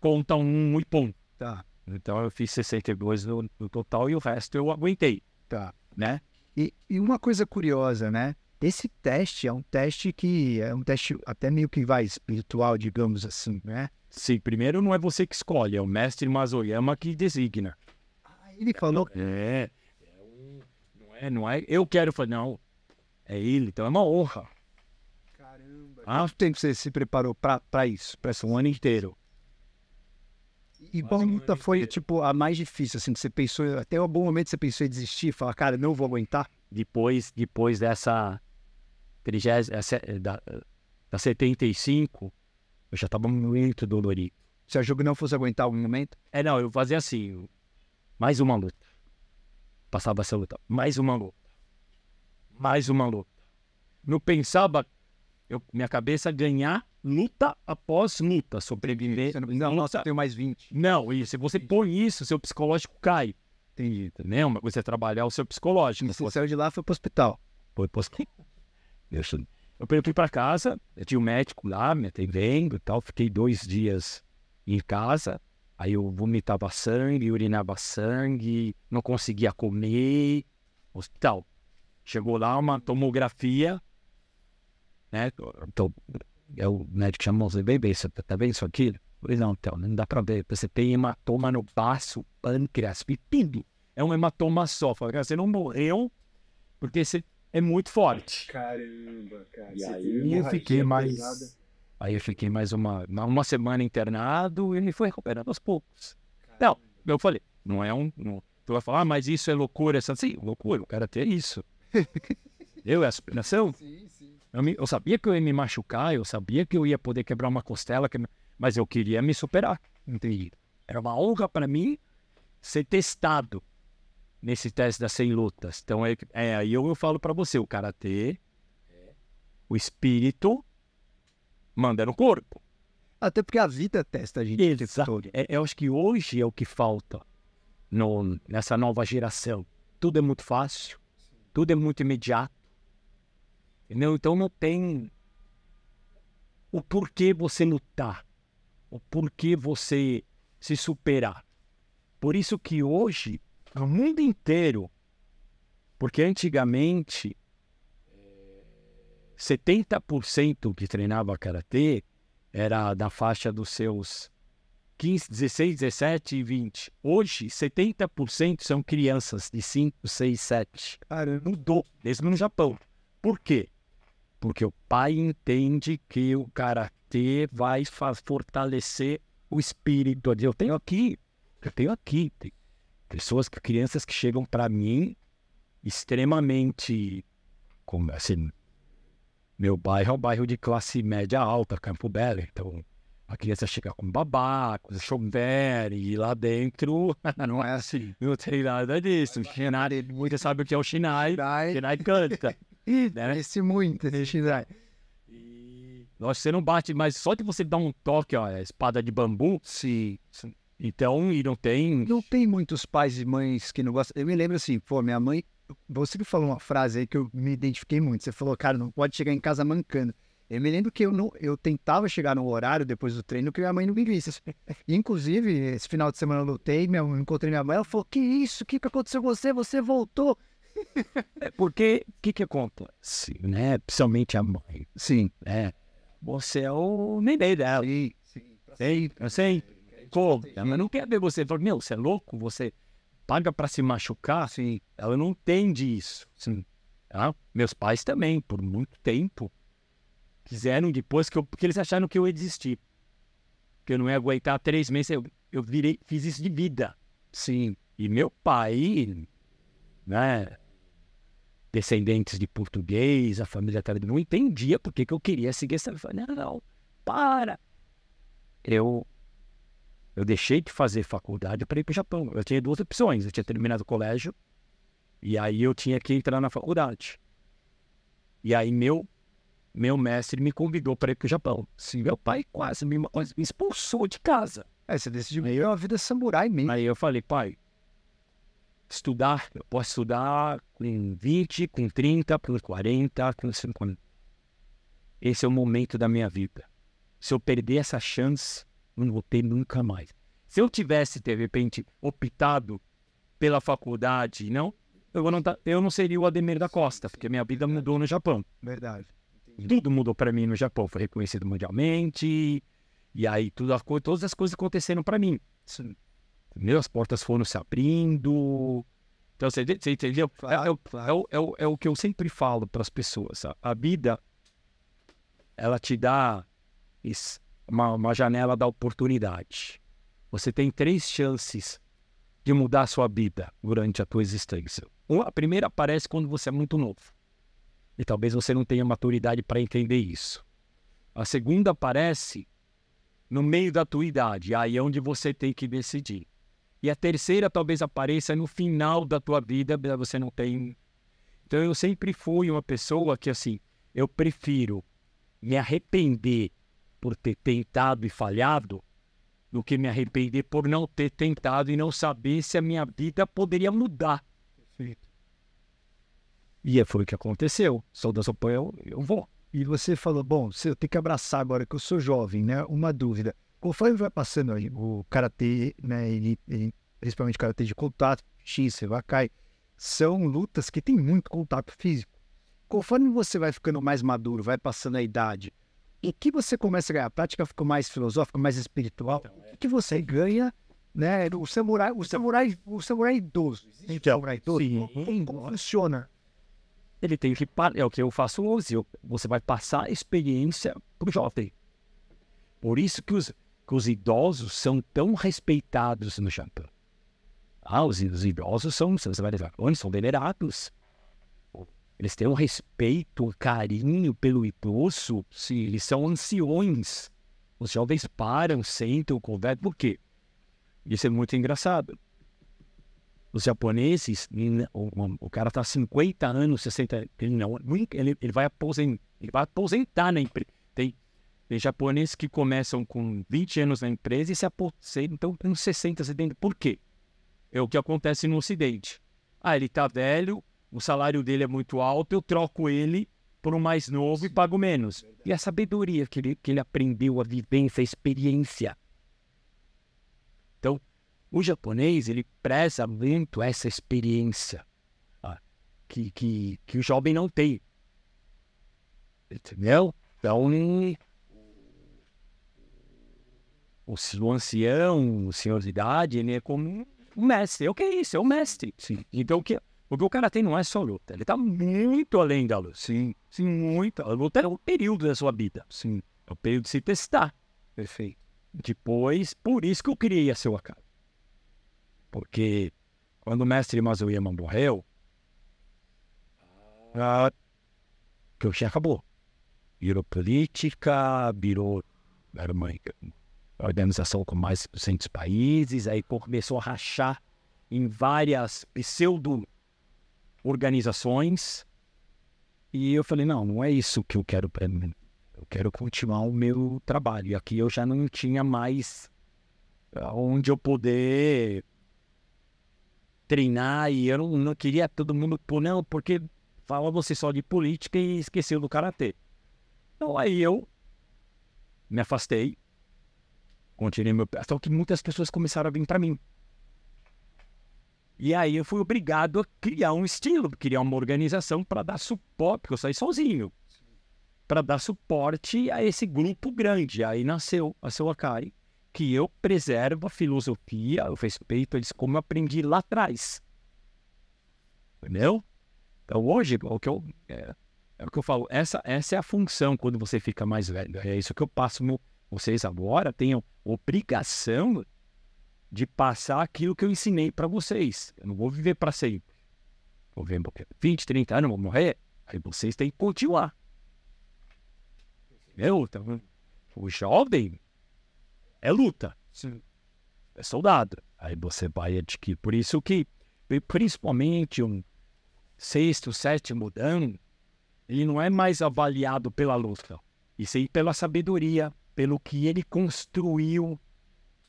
conta um ipom. Tá, Então eu fiz 62 no, no total e o resto eu aguentei, tá. né? E, e uma coisa curiosa, né? Esse teste é um teste que é um teste até meio que vai espiritual, digamos assim, né? Sim, primeiro não é você que escolhe, é o mestre Mazoyama que designa. Ele falou, É, é um- não é, não é. Eu quero falar, não. É ele, então é uma honra. caramba, Ah, quanto tempo você se preparou pra isso? Pra essa um ano inteiro. E qual luta foi, tipo, a mais difícil, assim, que você pensou, até algum momento você pensou em desistir, falar, cara, não vou aguentar? Depois, depois dessa 30, essa- da, da 75, eu já tava muito dolorido. Você achou que não fosse aguentar algum momento? É, não, eu fazia assim, mais uma luta. Passava essa luta, mais uma luta. Mais uma luta. Não pensava, eu, minha cabeça ganhar luta após luta, sobreviver. Você não, não, nossa, eu tenho mais 20. Não, se você põe isso, seu psicológico cai. Entendi. Entendeu? Uma coisa é trabalhar o seu psicológico. Você saiu de lá e foi pro hospital. Foi pós... Eu sou- eu fui para casa, eu tinha um médico lá me atendendo e tal, fiquei dois dias em casa, aí eu vomitava sangue, urinava sangue, não conseguia comer, hospital. Chegou lá uma tomografia, né? Então, é o médico chamou você, bem, bem, você tá vendo isso aqui? Falei, não, então, não dá pra ver, você tem hematoma no baço, pâncreas, tudo. É um hematoma só. Falei, cara, você não morreu porque você é muito forte. Caramba, cara. E aí eu fiquei mais. Aí eu fiquei mais uma, uma, semana internado e foi recuperando aos poucos. Não, eu falei, não é um. Não, tu vai falar, ah, mas isso é loucura. Essa, sim, loucura, eu quero ter isso. eu, é a superação. Sim, sim. Eu, me- eu sabia que eu ia me machucar, eu sabia que eu ia poder quebrar uma costela, que- mas eu queria me superar. Entendi. Era uma honra para mim ser testado nesse teste das 100 lutas. Então, é, é aí eu, eu falo para você, o karatê, o espírito manda no corpo. Até porque a vida testa a gente Exato. É, eu acho que hoje é o que falta no, nessa nova geração. Tudo é muito fácil, tudo é muito imediato. Entendeu? Então não tem o porquê você lutar, o porquê você se superar. Por isso que hoje, no mundo inteiro, porque antigamente 70% que treinava karatê era da faixa dos seus 15, 16, 17 e 20. Hoje, 70% são crianças de 5, 6, 7. Caramba. Mudou, mesmo no Japão. Por quê? Porque o pai entende que o karatê vai fortalecer o espírito. Eu tenho aqui, eu tenho aqui. Tem pessoas, crianças que chegam para mim extremamente, como assim, meu bairro é um bairro de classe média alta, Campo Belo. Então, a criança chega com babá, com chover, e lá dentro Não é assim. não tem nada disso. Shinai, você sabe o que é o Shinai? Shinai canta. né? Esse muito, esse Shirai. E... Nossa, você não bate, mas só de você dar um toque, ó, a espada de bambu. Sim. Então, e não tem. Não tem muitos pais e mães que não gostam. Eu me lembro assim, pô, minha mãe. Você que falou uma frase aí que eu me identifiquei muito. Você falou, cara, não pode chegar em casa mancando. Eu me lembro que eu, não, eu tentava chegar no horário depois do treino que minha mãe não me visse. Inclusive, esse final de semana eu lutei, minha, eu encontrei minha mãe, ela falou: Que isso? O que, que aconteceu com você? Você voltou? É porque, o que que acontece, né? Principalmente a mãe, Sim. né? Você é o neném dela. Sim, sim. Sei, eu sei. Pô, ela não quer ver você. Fala, meu, você é louco? Você paga pra se machucar? Sim. Ela não entende isso. Assim, tá? Meus pais também, por muito tempo, quiseram depois que eu. Porque eles acharam que eu ia desistir. Que eu não ia aguentar três meses. Eu, eu virei, fiz isso de vida. Sim. E meu pai, né? Descendentes de português, a família toda não entendia por que, que eu queria seguir essa. Eu falei, não, não, para. Eu, eu deixei de fazer faculdade para ir para o Japão. Eu tinha duas opções. Eu tinha terminado o colégio e aí eu tinha que entrar na faculdade. E aí meu meu mestre me convidou para ir para o Japão. Sim, meu pai quase me, quase me expulsou de casa. É, você decidiu viver uma vida samurai mesmo. Aí eu falei, pai, estudar, eu posso estudar com 20, com 30, com 40, com 50. Esse é o momento da minha vida. Se eu perder essa chance, eu não vou ter nunca mais. Se eu tivesse, de repente, optado pela faculdade, não, eu não, tá- eu não seria o Ademir da Costa, porque minha vida mudou no Japão. Verdade. Tudo mudou para mim no Japão, foi reconhecido mundialmente, e aí tudo, todas as coisas aconteceram para mim. Sim. Entendeu? As portas foram se abrindo. Então, você, você entendeu? É, é o- é é é o que eu sempre falo para as pessoas. A, a vida, ela te dá isso, uma, uma janela da oportunidade. Você tem três chances de mudar a sua vida durante a tua existência. Uma- A primeira aparece quando você é muito novo. E talvez você não tenha maturidade para entender isso. A segunda aparece no meio da tua idade, aí é onde você tem que decidir. E a terceira talvez apareça no final da tua vida, você não tem. Então eu sempre fui uma pessoa que assim, eu prefiro me arrepender por ter tentado e falhado do que me arrepender por não ter tentado e não saber se a minha vida poderia mudar. Perfeito. E foi o que aconteceu. Sou da sopa, eu, eu vou. E você falou, bom, eu tenho que abraçar agora que eu sou jovem, né? Uma dúvida. Conforme vai passando o karatê, né? Ele, ele- principalmente karatê de contato, X, Sevakai, são lutas que tem muito contato físico. Conforme você vai ficando mais maduro, vai passando a idade, o que você começa a ganhar? A prática fica mais filosófica, mais espiritual? O que, você ganha, né? O samurai, o samurai, o samurai idoso. Existe o Então, samurai idoso? sim. Como funciona? Ele tem que. É o que eu faço hoje. Você vai passar a experiência para o jovem. Por isso que os, que os idosos são tão respeitados no Japão. Ah, os, os idosos são, você vai dizer, onde são venerados. Eles têm um respeito, um carinho pelo idoso. Sim, eles são anciões. Os jovens param, sentam, conversam. Por quê? Isso é muito engraçado. Os japoneses, o, o- cara tá 50 anos, 60 ele não, ele, ele vai aposentar, ele vai aposentar na empresa. Tem, tem japoneses que começam com 20 anos na empresa e se aposentam com 60, 70. Por quê? É o que acontece no Ocidente. Ah, ele tá velho, o salário dele é muito alto, eu troco ele por um mais novo e pago menos. E a sabedoria que ele, que ele aprendeu, a vivência, a experiência. Então, o japonês, ele preza muito essa experiência ah, que, que, que o jovem não tem. Entendeu? Então, o, ancião, o senhor de idade, ele é como um mestre. É o que é isso? É o mestre. Sim. Então, o que, o que o cara tem não é só luta. Ele está muito além da luta. Sim, Sim, muito. A luta é um período da sua vida. sim, É o período de se testar. perfeito. Depois, por isso que eu queria ser o Akari. Porque quando o mestre Mazuyama morreu, ah, Kyoshin acabou. virou política, virou era uma organização com mais de 200 países, aí começou a rachar em várias pseudo-organizações. E eu falei, não, não é isso que eu quero para mim. Eu quero continuar o meu trabalho. E aqui eu já não tinha mais onde eu poder treinar e eu não, não queria todo mundo, por não, porque fala você só de política e esqueceu do karatê. Então aí eu me afastei, continuei meu. Só que muitas pessoas começaram a vir para mim. E aí eu fui obrigado a criar um estilo, criar uma organização para dar suporte, porque eu saí sozinho, para dar suporte a esse grupo grande. Aí nasceu a seu Akai, que eu preservo a filosofia, eu respeito eles como eu aprendi lá atrás. Entendeu? Então hoje, o que eu, é, é o que eu falo, essa, essa é a função quando você fica mais velho. É isso que eu passo. Meu, vocês agora têm obrigação de passar aquilo que eu ensinei para vocês. Eu não vou viver para sempre. Vou viver 20, 30 anos, vou morrer. Aí vocês têm que continuar. Entendeu? Então, o jovem é luta. Sim. É soldado. Aí você vai adquirir. Por isso que, principalmente um sexto, sétimo dan, ele não é mais avaliado pela luta, e sim pela sabedoria, pelo que ele construiu,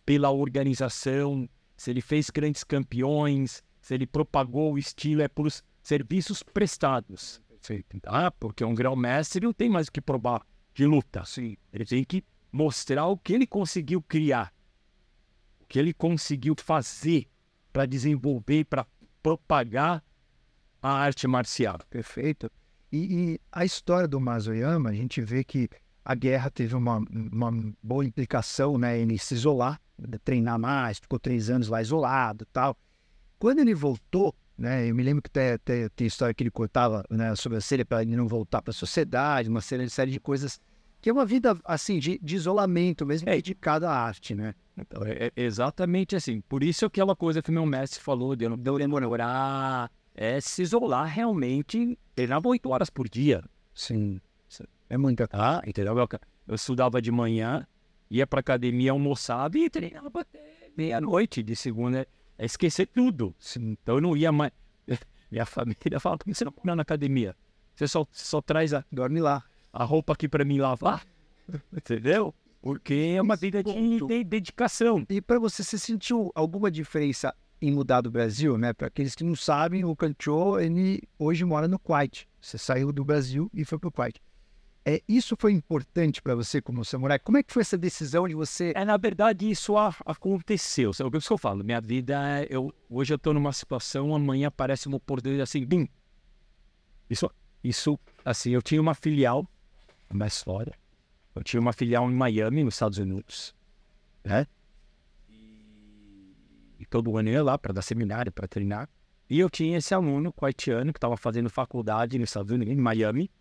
pela organização, se ele fez grandes campeões, se ele propagou o estilo, é por serviços prestados. Ah, porque um grão-mestre não tem mais o que provar de luta. Sim. Ele tem que mostrar o que ele conseguiu criar, o que ele conseguiu fazer para desenvolver, para propagar a arte marcial. Perfeito. E, e, a história do Mazoyama, a gente vê que a guerra teve uma, uma boa implicação né, em se isolar, treinar mais, ficou três anos lá isolado tal. Quando ele voltou, né, eu me lembro que tem, história que ele contava né, sobre a série para ele não voltar para a sociedade, uma série, série de coisas que é uma vida assim de, de isolamento mesmo, é. dedicada à arte, né? Então, é, é, exatamente assim. Por isso aquela coisa que meu mestre falou de eu não demorar, é se isolar realmente, treinava oito horas por dia. Sim. É muita. Ah, entendeu? Eu, eu estudava de manhã, ia para academia, almoçava e treinava até meia-noite de segunda. É esquecer tudo. Sim. Então eu não ia mais. Minha família fala: por que você não vai na academia? Você só, só traz a. Dorme lá. A roupa aqui para mim lavar. Entendeu? Porque é uma vida de, de dedicação. E para você, você sentiu alguma diferença em mudar do Brasil, né? Para aqueles que não sabem, o Cancho, ele hoje mora no Kuwait. Você saiu do Brasil e foi para o Kuwait. É, isso foi importante para você como samurai? Como é que foi essa decisão de você... É, na verdade, isso a, aconteceu. É o que eu falo. Minha vida, eu, hoje eu estou numa situação, amanhã aparece uma oportunidade assim, bim. Isso, isso, assim, eu tinha uma filial, uma história. Eu tinha uma filial em Miami, nos Estados Unidos, né? E todo ano eu ia lá para dar seminário, para treinar. E eu tinha esse aluno haitiano que estava fazendo faculdade nos Estados Unidos, em Miami.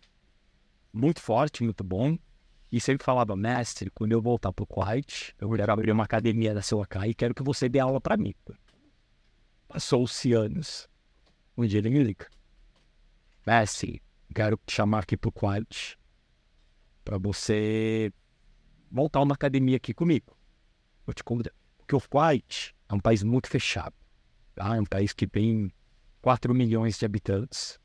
Muito forte, muito bom. E sempre falava, mestre, quando eu voltar para o Kuwait, eu quero abrir uma academia da Silacai e quero que você dê aula para mim. Passou-se anos. Um dia ele me liga. Mestre, quero te chamar aqui para o Kuwait para você montar uma academia aqui comigo. Eu te convido. Porque o Kuwait é um país muito fechado. Tá? É um país que tem 4 milhões de habitantes,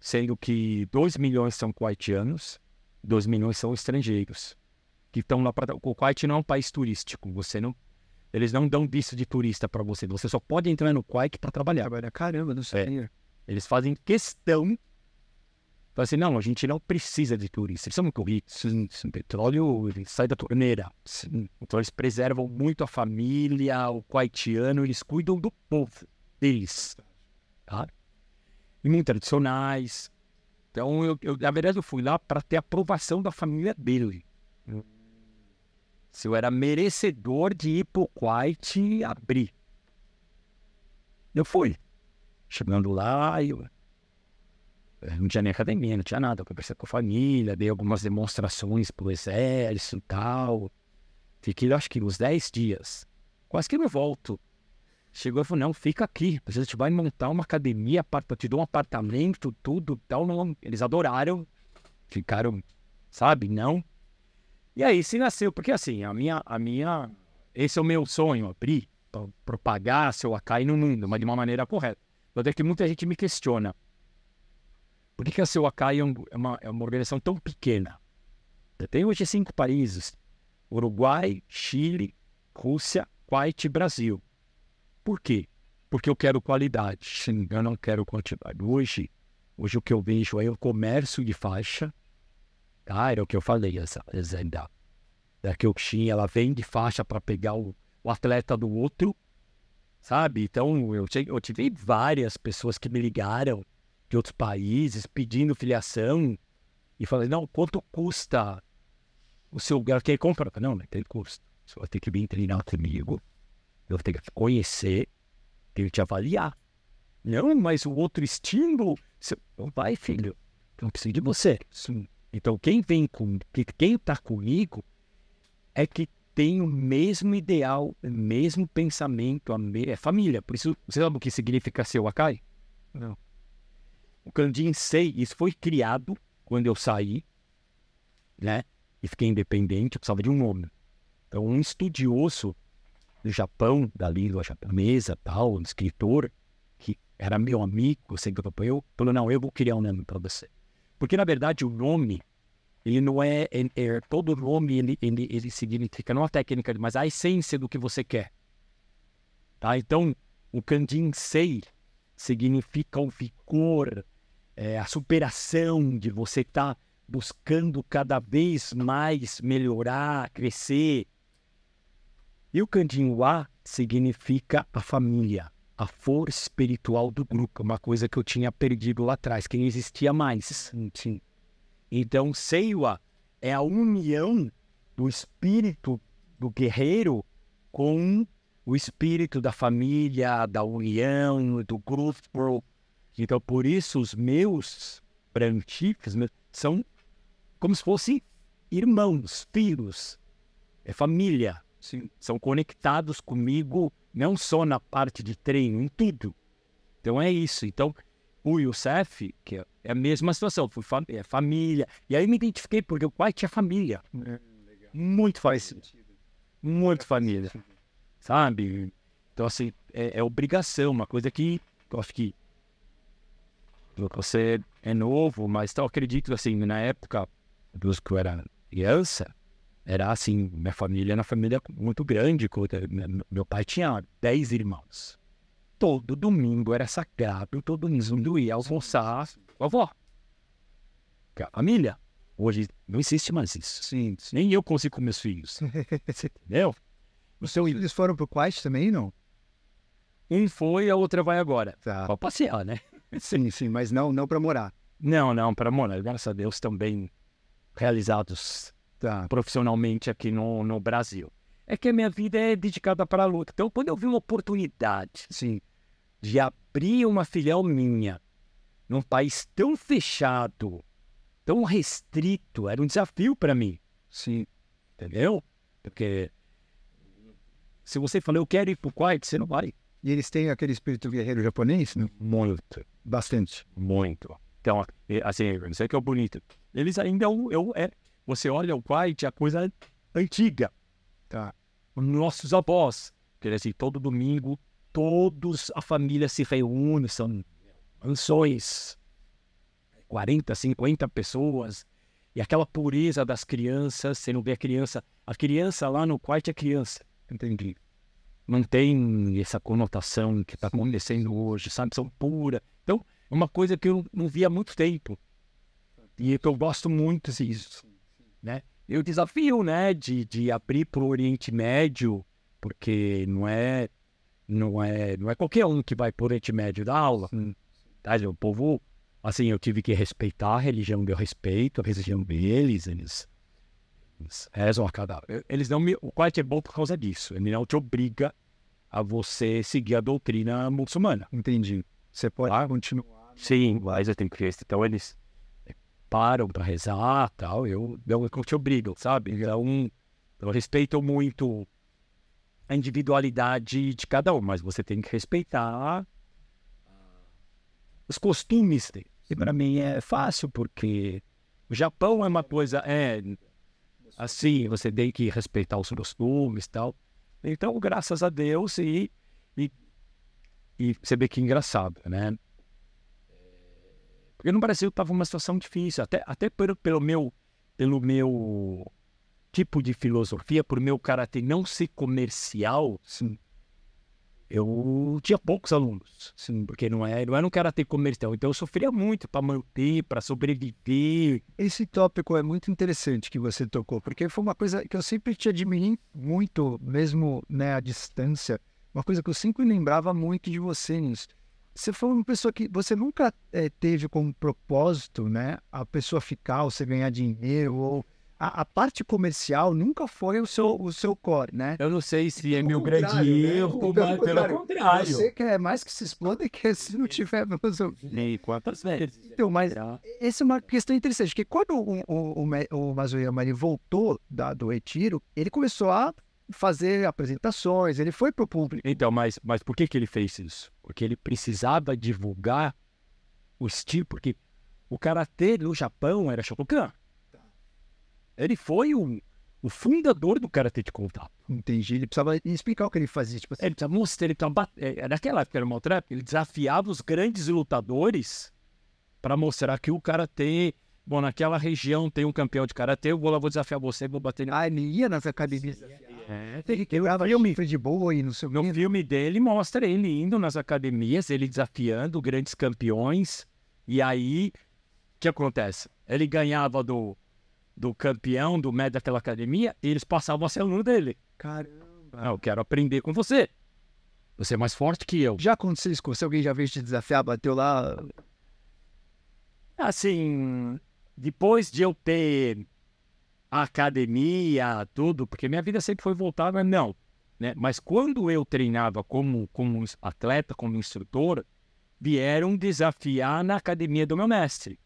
sendo que 2 milhões são kuwaitianos, 2 milhões são estrangeiros, que estão lá para... O Kuwait não é um país turístico, você não... Eles não dão visto de turista para você, você só pode entrar no Kuwait para trabalhar. Caramba, não sabia. É. Eles fazem questão Fala assim, não, a gente não precisa de turistas. Eles são muito ricos. Petróleo sai da torneira. Então eles preservam muito a família, o haitiano, eles cuidam do povo deles. Tá? E muito tradicionais. Então, eu, eu, na verdade, eu fui lá para ter aprovação da família dele. Se eu era merecedor de ir para o Kuwait abrir. Eu fui. Chegando lá, eu não tinha nem academia, não tinha nada. Eu conversei com a família, dei algumas demonstrações pro exército e tal. Fiquei, acho que uns 10 dias. Quase que eu volto. Chegou e falou, não, fica aqui. A gente vai montar uma academia, te dou um apartamento, tudo tal. Não. Eles adoraram. Ficaram sabe? Não. E aí se nasceu, porque assim, a minha, a minha, esse é o meu sonho, abrir, propagar seu Akai no mundo, mas de uma maneira correta. Mas é que muita gente me questiona. Por que, a seu Akai é, é uma, é uma organização tão pequena? Tem hoje cinco países: Uruguai, Chile, Rússia, Kuwait e Brasil. Por quê? Porque eu quero qualidade. Sim, eu não quero quantidade. Hoje, hoje o que eu vejo é o comércio de faixa. Tá? Era o que eu falei, essa, essa da, Kyokushin, ela vende faixa para pegar o, o atleta do outro, sabe? Então, eu, eu tive várias pessoas que me ligaram de outros países pedindo filiação e falei, não, quanto custa o seu lugar que compra? Não, não tem custo. Você vai ter que vir treinar comigo. Eu ter que conhecer, tenho que te avaliar. Não, mas o outro estímulo, você... vai, filho. Eu preciso de você. Sim. Então, quem vem com, que- quem está comigo é que tem o mesmo ideal, o mesmo pensamento, a me... é família. Por isso, você sabe o que significa ser o Akai? Não. O Kanjin Sei, isso foi criado quando eu saí, né? E fiquei independente, eu precisava de um nome. Então, um estudioso do Japão, da língua japonesa, tal, um escritor, que era meu amigo, sempre acompanhou, falou, não, eu vou criar um nome para você. Porque, na verdade, o nome, ele não é, é- é- todo nome, ele, ele, ele significa, não a técnica, mas a essência do que você quer. Tá? Então, o Kanjin Sei significa o vigor, é, a superação de você estar buscando cada vez mais melhorar, crescer. E o Kanjin Wa significa a família, a força espiritual do grupo, uma coisa que eu tinha perdido lá atrás, que não existia mais. Sim. Então, Seiwa é a união do espírito do guerreiro com o espírito da família, da união, do grupo. Então, por isso, os meus prantifes são como se fossem irmãos, filhos, é família. São conectados comigo, não só na parte de treino, em tudo. Então, é isso. Então, o Youssef, que é é a mesma situação, fui fam- é família. E aí me identifiquei, porque o pai tinha família. Muito família. Muito família. Sabe? Então, assim, é, é obrigação, uma coisa que eu acho que você é novo, mas eu acredito, assim, na época dos que eu era criança, era assim, minha família era uma família muito grande. co- meu- pai tinha 10 irmãos. Todo domingo era sagrado, todo mundo ia almoçar com a avó. A família. Hoje não existe mais isso. Sim. Nem eu consigo com meus filhos. Você entendeu? O seu Eles foram pro Kuwait também, não? um foi, a outra vai agora. Tá. Pra passear, né? Sim, sim, mas não, não para morar. Não, não, para morar. Graças a Deus bem realizados Tá. profissionalmente aqui no, no Brasil. É que a minha vida é dedicada para a luta. Então, quando eu vi uma oportunidade Sim. de abrir uma filial minha num país tão fechado, tão restrito, era um desafio para mim, Sim. entendeu? Porque se você falar, eu quero ir para o Kuwait, você não vai. E eles têm aquele espírito guerreiro japonês? Não? Muito. Bastante. Muito. Então, e, assim, isso é que é o bonito. Eles ainda, eu, eu, é, você olha o é a coisa antiga. Tá. Os nossos avós, quer dizer, todo domingo, todos, a família se reúne, são mansões, 40, 50 pessoas, e aquela pureza das crianças, você não vê a criança, a criança lá no Kuwait é criança, Entendi. tem essa conotação que está acontecendo hoje, sabe? São pura. Então, é uma coisa que eu não via há muito tempo. E que eu gosto muito disso, né? E o desafio, né, de, de abrir para o Oriente Médio, porque não é, não é, não é qualquer um que vai para o Oriente Médio dar aula. Tá? O povo, assim, eu tive que respeitar a religião que eu respeito, a religião deles, eles, eles rezam a cada... Eles não me... O quarto é bom por causa disso. Ele não te obriga a você seguir a doutrina muçulmana. Entendi. Você pode Tá. continuar. Sim, mas eu tenho que Então eles eh, param para rezar tal. Eu não, não te obrigo, sabe? Então, eu respeito muito a individualidade de cada um, mas você tem que respeitar os costumes dele. E para mim é fácil, porque O Japão é uma coisa, é assim, você tem que respeitar os costumes e tal. Então, graças a Deus, e, e, e você vê que é engraçado, né? Porque no Brasil estava uma situação difícil, até, até pelo, pelo, meu, pelo meu tipo de filosofia, por meu caráter não ser comercial, Sim. eu tinha poucos alunos, sim, porque não é, não era um karatê comercial. Então eu sofria muito para manter, para sobreviver. Esse tópico é muito interessante que você tocou, porque foi uma coisa que eu sempre te admirei muito, mesmo né, à distância, uma coisa que eu sempre lembrava muito de você nisso. Você foi uma pessoa que você nunca eh, teve como propósito, né, a pessoa ficar, ou você ganhar dinheiro, ou a, a parte comercial nunca foi o seu, o seu core, né? Eu não sei se é Pelo meu grande né? erro, Pelo mas contrário, pelo contrário. Você quer mais que se exploda que se não tiver. Nem quantas vezes. Então, mas essa é uma questão interessante, porque quando o, o, o, o Mazuyama ele voltou da, do retiro, ele começou a fazer apresentações, ele foi pro público. Então, mas, mas por que, que ele fez isso? Porque ele precisava divulgar o estilo, porque o karatê no Japão era Shotokan. Ele foi o, o fundador do karatê de contato. Entendi, ele precisava explicar o que ele fazia, tipo assim, Ele precisava mostrar, ele precisava bat- eh, naquela época era uma outra época, ele desafiava os grandes lutadores para mostrar que o karatê, bom, naquela região tem um campeão de karatê, eu vou lá, vou desafiar você, vou bater nele. ah, ele ia nas academias, É, ele quebrava chifre de boi, não sei o No quê. filme dele mostra ele indo nas academias, ele desafiando grandes campeões. E aí, o que acontece? Ele ganhava do, do campeão, do médio daquela academia, e eles passavam a ser aluno dele. Caramba. Ah, eu quero aprender com você. Você é mais forte que eu. Já aconteceu isso com você? Alguém já veio te desafiar, bateu lá? Assim, depois de eu ter a academia, tudo, porque minha vida sempre foi voltada, não. Né? Mas quando eu treinava como, como atleta, como instrutor, vieram desafiar na academia do meu mestre.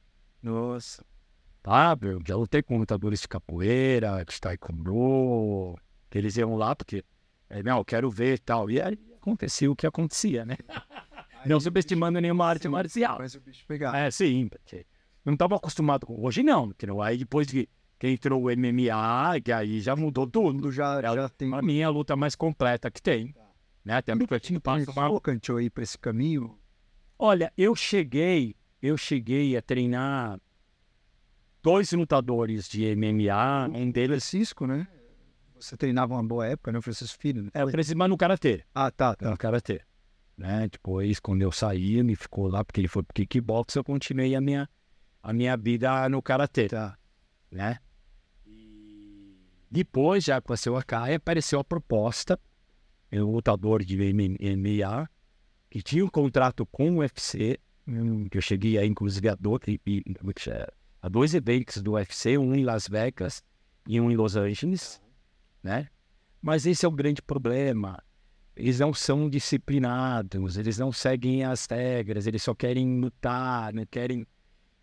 Nossa. Tá, eu já lutei com lutadores de capoeira, de taekwondo, que eles iam lá porque, não, eu quero ver e tal. E aí acontecia o que acontecia, né? Não subestimando nenhuma arte marcial. Mas o bicho pegava. É, sim, porque não estava acostumado com. Hoje não, entendeu? Aí depois que, que entrou o MMA, que aí já mudou tudo. Já, É, já tem. Pra mim é a luta mais completa que tem. Né? Até porque eu tinha passo uma... Pensou, Cantou aí pra esse caminho? Olha, eu cheguei, eu cheguei a treinar dois lutadores de MMA, um deles. Francisco, né? Você treinava uma boa época, né? O Francisco Filho. né? É, o Francisco no Karatê. Ah, tá, tá. No Karatê. Né? Depois, quando eu saí, ele ficou lá, porque ele foi pro kickbox, eu continuei a minha, a minha vida no Karatê. Tá. né? Depois, já com a seu Akai, apareceu a proposta, um lutador de MMA, que tinha um contrato com o UFC, hum, que eu cheguei a, inclusive, a, do, e- a dois eventos do UFC, um em Las Vegas e um em Los Angeles, né? Mas esse é o grande problema. Eles não são disciplinados, eles não seguem as regras, eles só querem lutar, não querem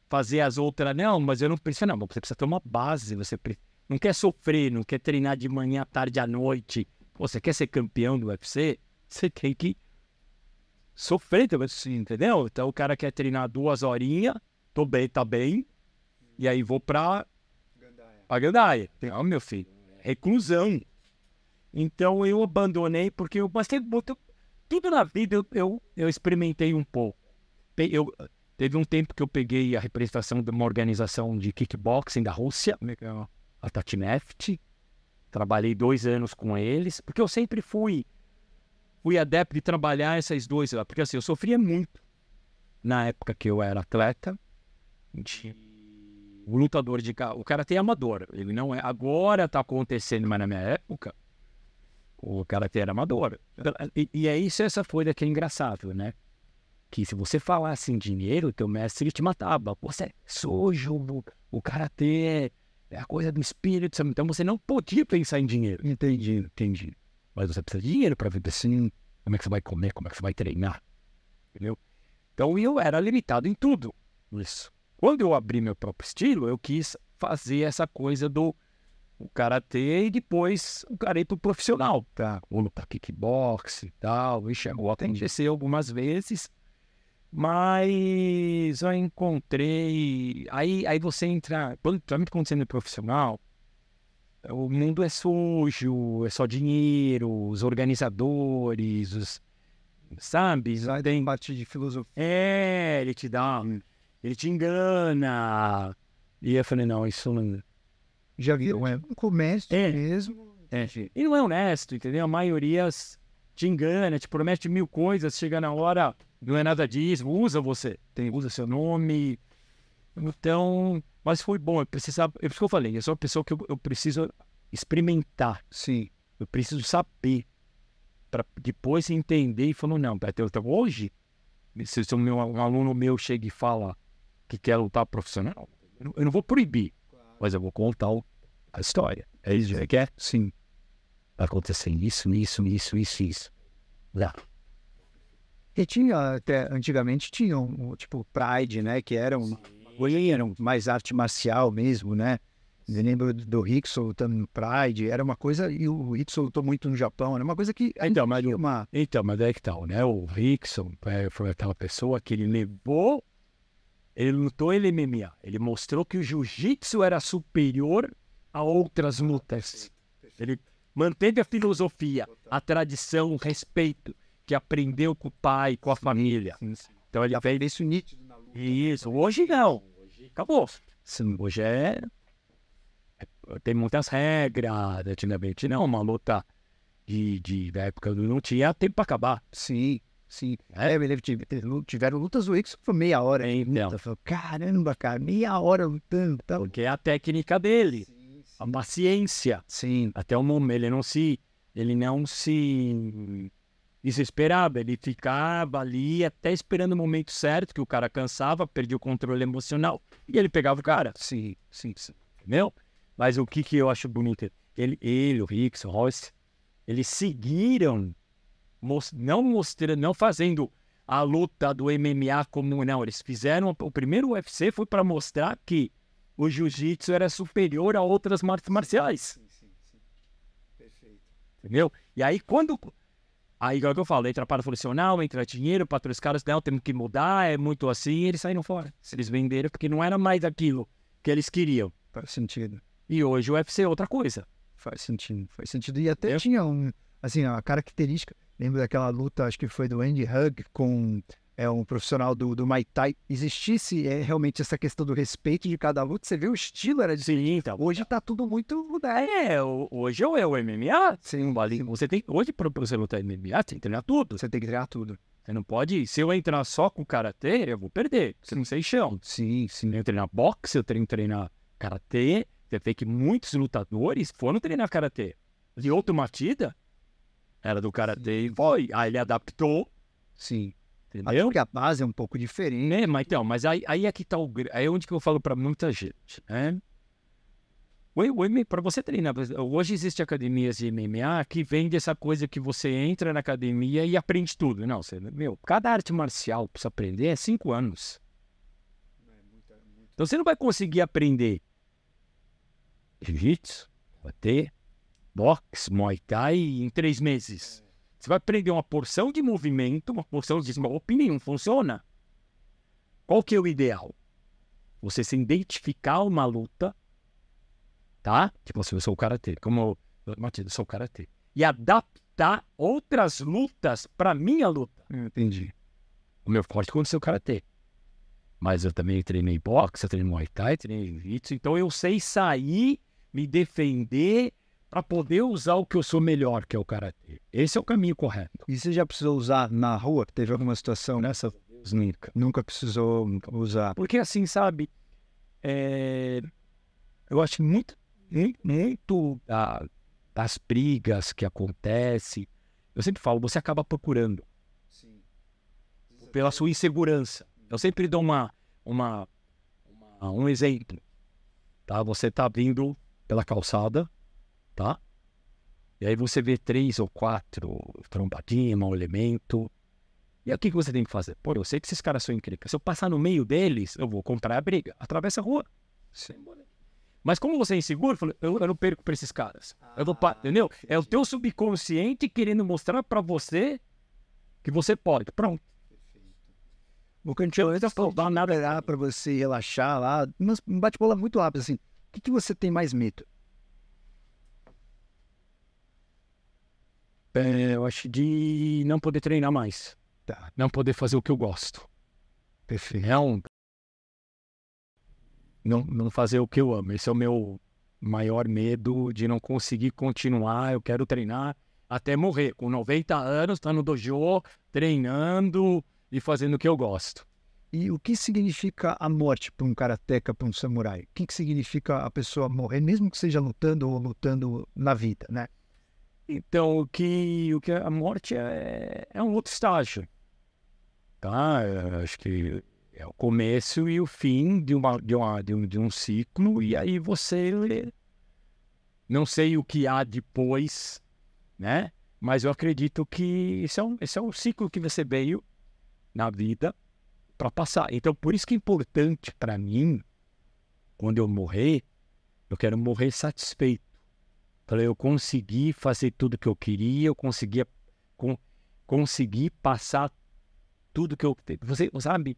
fazer as outras. Não, mas eu não preciso, não. Você precisa ter uma base. Você pre- não quer sofrer, não quer treinar de manhã, à tarde, à noite. Você quer ser campeão do UFC? Você tem que sofrer também, assim, entendeu? Então o cara quer treinar duas horinhas, tô bem, tá bem, e aí vou pra a gandaia. Não, meu filho, reclusão. Então eu abandonei porque eu mas muito- tudo na vida eu, eu, eu experimentei um pouco. Eu, teve um tempo que eu peguei a representação de uma organização de kickboxing da Rússia, a Tatineft. Trabalhei dois anos com eles, porque eu sempre fui fui adepto de trabalhar essas duas lá, porque assim, eu sofria muito na época que eu era atleta. De... O lutador de o cara tem amador, ele não é. Agora tá acontecendo, mas na minha época o karatê era amador. E, e é isso, essa folha que é engraçado, né? Que se você falasse em dinheiro, teu mestre te matava. Você é sujo, o, karatê é, a coisa do espírito. Então você não podia pensar em dinheiro. Entendi. Entendi. Mas você precisa de dinheiro para viver assim. Como é que você vai comer? Como é que você vai treinar? Entendeu? Então eu era limitado em tudo. Isso. Quando eu abri meu próprio estilo, eu quis fazer essa coisa do o karatê e depois o cara ir pro profissional, tá? Ou lutar kickbox e tal. E chegou a acontecer algumas vezes. Mas eu encontrei. Aí, aí você entra. Quando, principalmente quando você é profissional, o mundo é sujo, é só dinheiro, os organizadores, os. Sabe? Sai tem parte de filosofia. É, ele te dá. Ele te engana. E eu falei, não, isso não. Já viu? É um comércio É. mesmo. É. E não é honesto, entendeu? A maioria te engana, te promete mil coisas, chega na hora, não é nada disso, usa você, tem, usa seu nome. Então, mas foi bom, eu precisava, é isso que eu falei, eu sou uma pessoa que eu, eu preciso experimentar, Sim. eu preciso saber, para depois entender e falar, não, então hoje, se, se um, meu, um aluno meu chega e fala que quer lutar profissional, eu não, eu não vou proibir, mas eu vou contar a história. É isso que quer? Sim. Vai acontecer isso, isso, isso, isso, isso. Lá. E tinha, até antigamente tinha um, um, tipo Pride, né? Que era um, era um mais arte marcial mesmo, né? Eu lembro do Rickson lutando no Pride, era uma coisa, e o Rickson lutou muito no Japão, era uma coisa que Então, mas, uma. então, mas é que tal, né? O Rickson é, foi aquela pessoa que ele levou, ele lutou ele MMA. Ele mostrou que o jiu-jitsu era superior a outras lutas. Ele manteve a filosofia, a tradição, o respeito que aprendeu com o pai, com a família. Então ele fez isso nítido na luta. Isso, hoje não. Hoje acabou. Sim, hoje é... é- Tem muitas regras. Antigamente não, uma luta de, de da época não tinha tempo para acabar. Sim, sim. É. É, me lembro, tive- tive- tiveram lutas do Rickson, foi meia hora. Então. luta. Falei, caramba, cara, meia hora lutando tal. Porque é a técnica dele, a paciência. Sim, Até o momento ele não se. Ele não se desesperava, ele ficava ali até esperando o momento certo, que o cara cansava, perdia o controle emocional e ele pegava o cara. sim, sim, sim. entendeu? Mas o que, que eu acho bonito? Ele, ele o Rickson, o Royce, eles seguiram, mos- não mostrando, não fazendo a luta do MMA como não. Eles fizeram o primeiro UFC foi para mostrar que o jiu-jitsu era superior a outras artes marciais, Sim, sim, sim. Perfeito. entendeu? E aí quando Aí, igual que eu falo, entra patrocinal, entra dinheiro, para os caras, não, temos que mudar, é muito assim, e eles saíram fora. Eles venderam porque não era mais aquilo que eles queriam. Faz sentido. E hoje o UFC é outra coisa. Faz sentido, faz sentido. E até tinha um, assim, a característica. Lembro daquela luta, acho que foi do Andy Hug com é, um profissional do, do Muay Thai. Existisse é, realmente essa questão do respeito de cada luta, você vê o estilo era de. Sim, então. Hoje tá tudo muito. Né? É, hoje é o MMA, Sim, ali, sim. você tem, hoje para você lutar MMA, você tem que treinar tudo. Você tem que treinar tudo. Você não pode, se eu entrar só com karatê, eu vou perder, você não sei chão. Sim, Eu sim. tenho que treinar boxe, eu tenho que treinar karatê, você vê que muitos lutadores foram treinar karatê. De outra matida, era do karatê e foi, aí ele adaptou, Sim. Entendeu? porque a base é um pouco diferente. Né? Mas então, mas aí, aí é que tá o. Aí é onde que eu falo pra muita gente, né? Para você treinar, hoje existe academias de MMA que vende essa coisa que você entra na academia e aprende tudo. Não, você, meu, cada arte marcial pra você aprender é cinco anos. Então você não vai conseguir aprender jiu-jitsu, karatê, boxe, muay thai em três meses. Você vai aprender uma porção de movimento, uma porção de golpe, nenhum funciona. Qual que é o ideal? Você se identificar uma luta, tá? Tipo assim, eu sou o karatê, como eu, Matilde, eu sou o karatê. E adaptar outras lutas para minha luta. Entendi. O meu forte aconteceu o karatê. Mas eu também treinei boxe, eu treinei muay thai, treinei jiu-jitsu, então eu sei sair, me defender para poder usar o que eu sou melhor, que é o karatê. Esse é o caminho correto. E você já precisou usar na rua? Teve alguma situação nessa? Deus nunca. Nunca precisou usar. Porque assim, sabe, é, eu acho muito, muito, da- das brigas que acontecem, eu sempre falo, você acaba procurando pela sua insegurança. Eu sempre dou uma, uma, uma- um exemplo, tá? Você tá vindo pela calçada, tá? E aí você vê três ou quatro trombadinhas, mau elemento. E aí o que, que você tem que fazer? Pô, eu sei que esses caras são encrencas. Se eu passar no meio deles, eu vou comprar a briga. Atravessa a rua. Mas como você é inseguro, eu, falo, eu, não perco pra esses caras. Eu vou, pa- entendeu? É o teu subconsciente querendo mostrar pra você que você pode. Pronto. O cantinho antes não nada para você relaxar lá. Mas um bate-bola muito rápido, assim. O que, que você tem mais medo? É, eu acho de não poder treinar mais. Tá. Não poder fazer o que eu gosto. Perfeito. Não, não, não fazer o que eu amo. Esse é o meu maior medo de não conseguir continuar. Eu quero treinar até morrer. Com 90 anos, tá no dojo, treinando e fazendo o que eu gosto. E o que significa a morte para um karateca, para um samurai? O que, que significa a pessoa morrer, mesmo que seja lutando ou lutando na vida, né? Então, o que, o que a morte é, é um outro estágio. Tá? Acho que é o começo e o fim de, uma, de, uma, de, um, de um ciclo, e aí você. Não sei o que há depois, né? Mas eu acredito que esse é um, esse é um ciclo que você veio na vida para passar. Então, por isso que é importante para mim, quando eu morrer, eu quero morrer satisfeito. Para eu conseguir fazer tudo que eu queria, eu conseguia com, conseguir passar tudo que eu. Você sabe?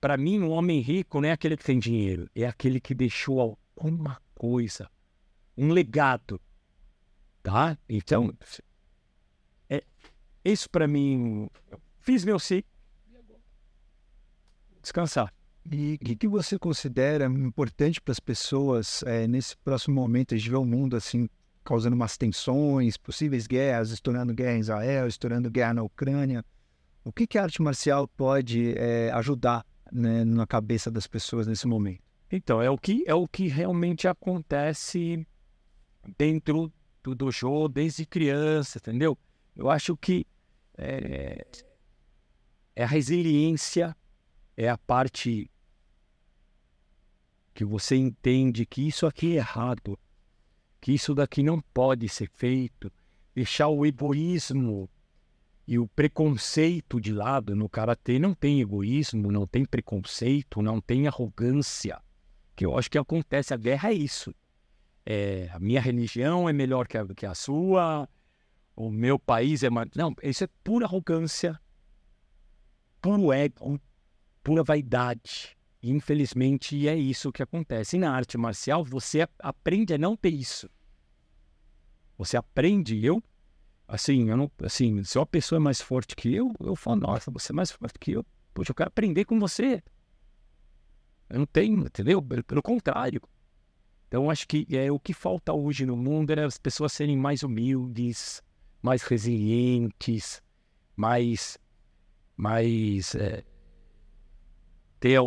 Para mim, um homem rico não é aquele que tem dinheiro, é aquele que deixou alguma coisa, um legado. Tá? Então, é, isso para mim, fiz meu ciclo, descansar. E o que, que, você considera importante para as pessoas é, nesse próximo momento? Gente vê o mundo assim causando umas tensões, possíveis guerras, estourando guerra em Israel, estourando guerra na Ucrânia. O que, que a arte marcial pode é, ajudar né, na cabeça das pessoas nesse momento? Então, é o que, é o que realmente acontece dentro do dojo desde criança, entendeu? Eu acho que é, é a resiliência, é a parte que você entende que isso aqui é errado, que isso daqui não pode ser feito, deixar o egoísmo e o preconceito de lado no karatê não tem egoísmo, não tem preconceito, não tem arrogância. Que eu acho que acontece, a guerra é isso. É, a minha religião é melhor que a, que a sua, o meu país é mais. Não, isso é pura arrogância, puro ego, pura vaidade. Infelizmente é isso que acontece. E na arte marcial você aprende a não ter isso. Você aprende, eu Assim, eu não, assim, se uma pessoa é mais forte que eu, eu falo, nossa, você é mais forte que eu. Poxa, eu quero aprender com você. Eu não tenho, entendeu? Pelo contrário. Então, acho que é o que falta hoje no mundo é as pessoas serem mais humildes, mais resilientes, mais, mais é, ter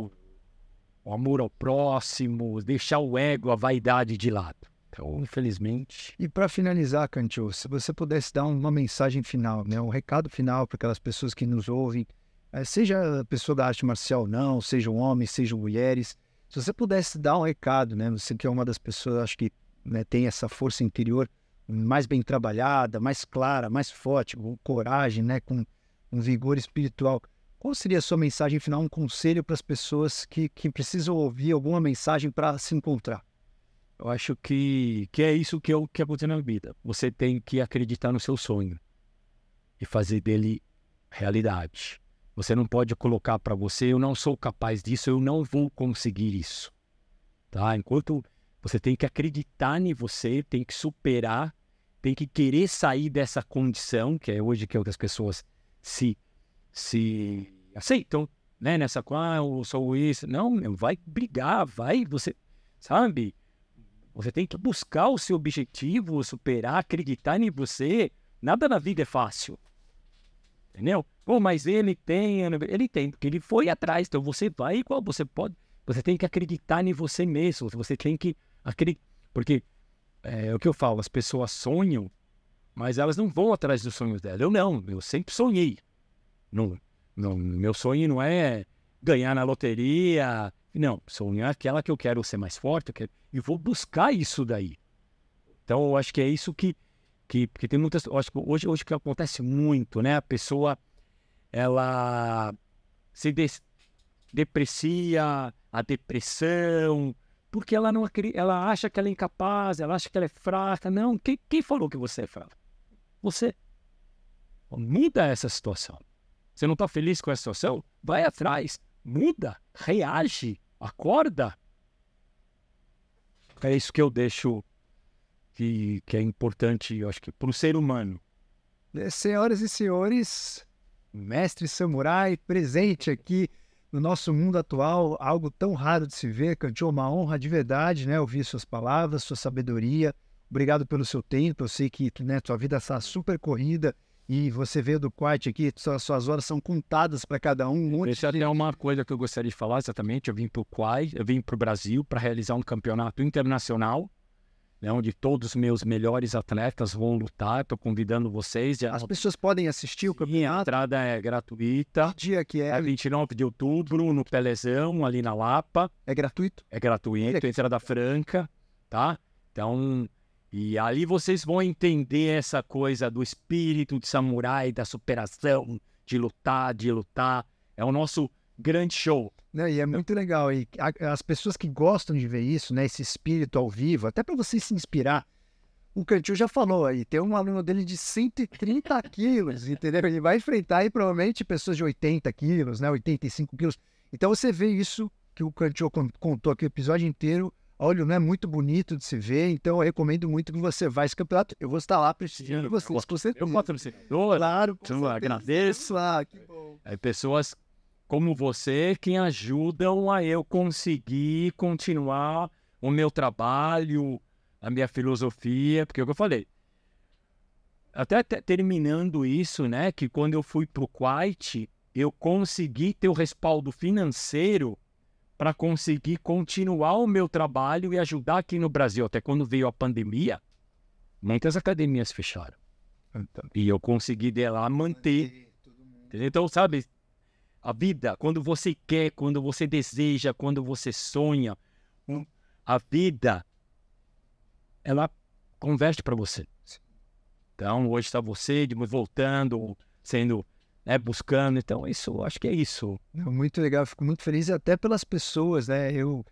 o, amor ao próximo, deixar o ego, a vaidade de lado. Então, infelizmente. E para finalizar, Cantil, se você pudesse dar uma mensagem final, né, um recado final para aquelas pessoas que nos ouvem, eh, seja pessoa da arte marcial ou não, sejam homens, sejam mulheres, se você pudesse dar um recado, né, você que é uma das pessoas, acho que né, tem essa força interior mais bem trabalhada, mais clara, mais forte, com coragem, né, com um vigor espiritual. Qual seria a sua mensagem final, um conselho para as pessoas que, que precisam ouvir alguma mensagem para se encontrar? Eu acho que, que é isso que, eu, que acontece na vida. Você tem que acreditar no seu sonho e fazer dele realidade. Você não pode colocar para você, eu não sou capaz disso, eu não vou conseguir isso. Tá? Enquanto você tem que acreditar em você, tem que superar, tem que querer sair dessa condição, que é hoje que outras pessoas se, se aceitam, né? Nessa, ah, eu sou isso. Não, vai brigar, vai, você, sabe? Você tem que buscar o seu objetivo, superar, acreditar em você. Nada na vida é fácil. Entendeu? Pô, mas ele tem, ele tem, porque ele foi atrás. Então você vai igual, você pode. Você tem que acreditar em você mesmo. Você tem que acreditar. Porque é, é o que eu falo, as pessoas sonham, mas elas não vão atrás dos sonhos dela. Eu não, eu sempre sonhei. Não, não, meu sonho não é ganhar na loteria, não, sonhar aquela que eu quero ser mais forte, quero... e vou buscar isso daí. Então, eu acho que é isso que, que porque tem muitas, acho que hoje, hoje que acontece muito, né? A pessoa, ela se des, deprecia, a depressão, porque ela não ela acha que ela é incapaz, ela acha que ela é fraca. Não, quem, quem falou que você é fraca? Você. Muda essa situação. Você não está feliz com essa situação? Vai atrás, muda, reage, acorda. É isso que eu deixo que, que é importante, eu acho que para o ser humano. É, senhoras e senhores, mestre samurai presente aqui no nosso mundo atual, algo tão raro de se ver, Cantou uma honra de verdade, né? Ouvir suas palavras, sua sabedoria. Obrigado pelo seu tempo. Eu sei que né, sua vida está super corrida e você veio do Quiet aqui, suas, suas horas são contadas para cada um. um de... é uma coisa que eu gostaria de falar exatamente. Eu vim para o Quiet, eu vim para o Brasil para realizar um campeonato internacional né, onde todos os meus melhores atletas vão lutar. Estou convidando vocês. As pessoas podem assistir o campeonato? A entrada é gratuita. Que dia que é? É 29 de outubro, no Pelezão, ali na Lapa. É gratuito? É gratuito, é entrada franca, tá? Então, e ali vocês vão entender essa coisa do espírito de samurai, da superação, de lutar, de lutar. É o nosso grande show. Né? E é muito legal. E as pessoas que gostam de ver isso, né? Esse espírito ao vivo, até para você se inspirar. O Cantil já falou aí, tem um aluno dele de 130 quilos, entendeu? Ele vai enfrentar aí provavelmente pessoas de 80 quilos, né? 85 quilos. Então você vê isso que o Cantil contou aqui o episódio inteiro. Olha, não é muito bonito de se ver, então eu recomendo muito que você vá esse campeonato. Eu vou estar lá prestigiando vocês, com certeza. Eu patrocinador, claro, eu agradeço. Ah, que bom. Aí pessoas como você que ajudam a eu conseguir continuar o meu trabalho, a minha filosofia, porque é o que eu falei. Até, até terminando isso, né, que quando eu fui para o Kuwait, eu consegui ter o respaldo financeiro para conseguir continuar o meu trabalho e ajudar aqui no Brasil. Até quando veio a pandemia, muitas academias fecharam. Então, e eu consegui de lá manter. Então, sabe, a vida, quando você quer, quando você deseja, quando você sonha, a vida, ela converte para você. Então, hoje está você voltando, sendo, né, buscando. Então, isso, acho que é isso. Muito legal, fico muito feliz até pelas pessoas, né? Eu,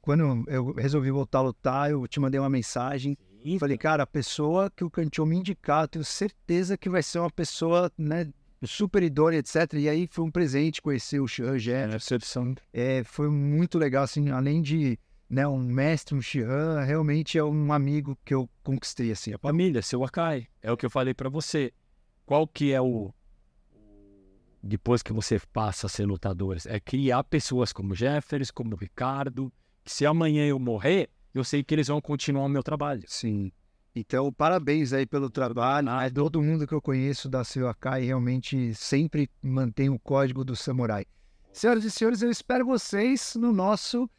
quando eu resolvi voltar a lutar, eu te mandei uma mensagem. Sim, falei, cara, a pessoa que o Cantinho me indicar, tenho certeza que vai ser uma pessoa, né, super idônea, etc. E aí foi um presente conhecer o Xian Jefferson. É, foi muito legal, assim, além de né, um mestre, um Xian, realmente é um amigo que eu conquistei, assim. A família, seu Akai, é o que eu falei para você. Qual que é o... Depois que você passa a ser lutador, é criar pessoas como Jefferson, como Ricardo, que se amanhã eu morrer, eu sei que eles vão continuar o meu trabalho. Sim. Então, parabéns aí pelo trabalho. Ah, todo mundo que eu conheço da Sewakai realmente sempre mantém o código do samurai. Senhoras e senhores, eu espero vocês no nosso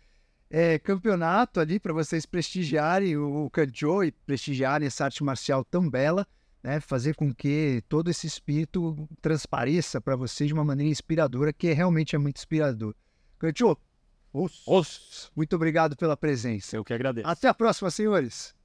é, campeonato ali para vocês prestigiarem o Kanjo e prestigiarem essa arte marcial tão bela, né? Fazer com que todo esse espírito transpareça para vocês de uma maneira inspiradora, que realmente é muito inspirador. Os. muito obrigado pela presença. Eu que agradeço. Até a próxima, senhores.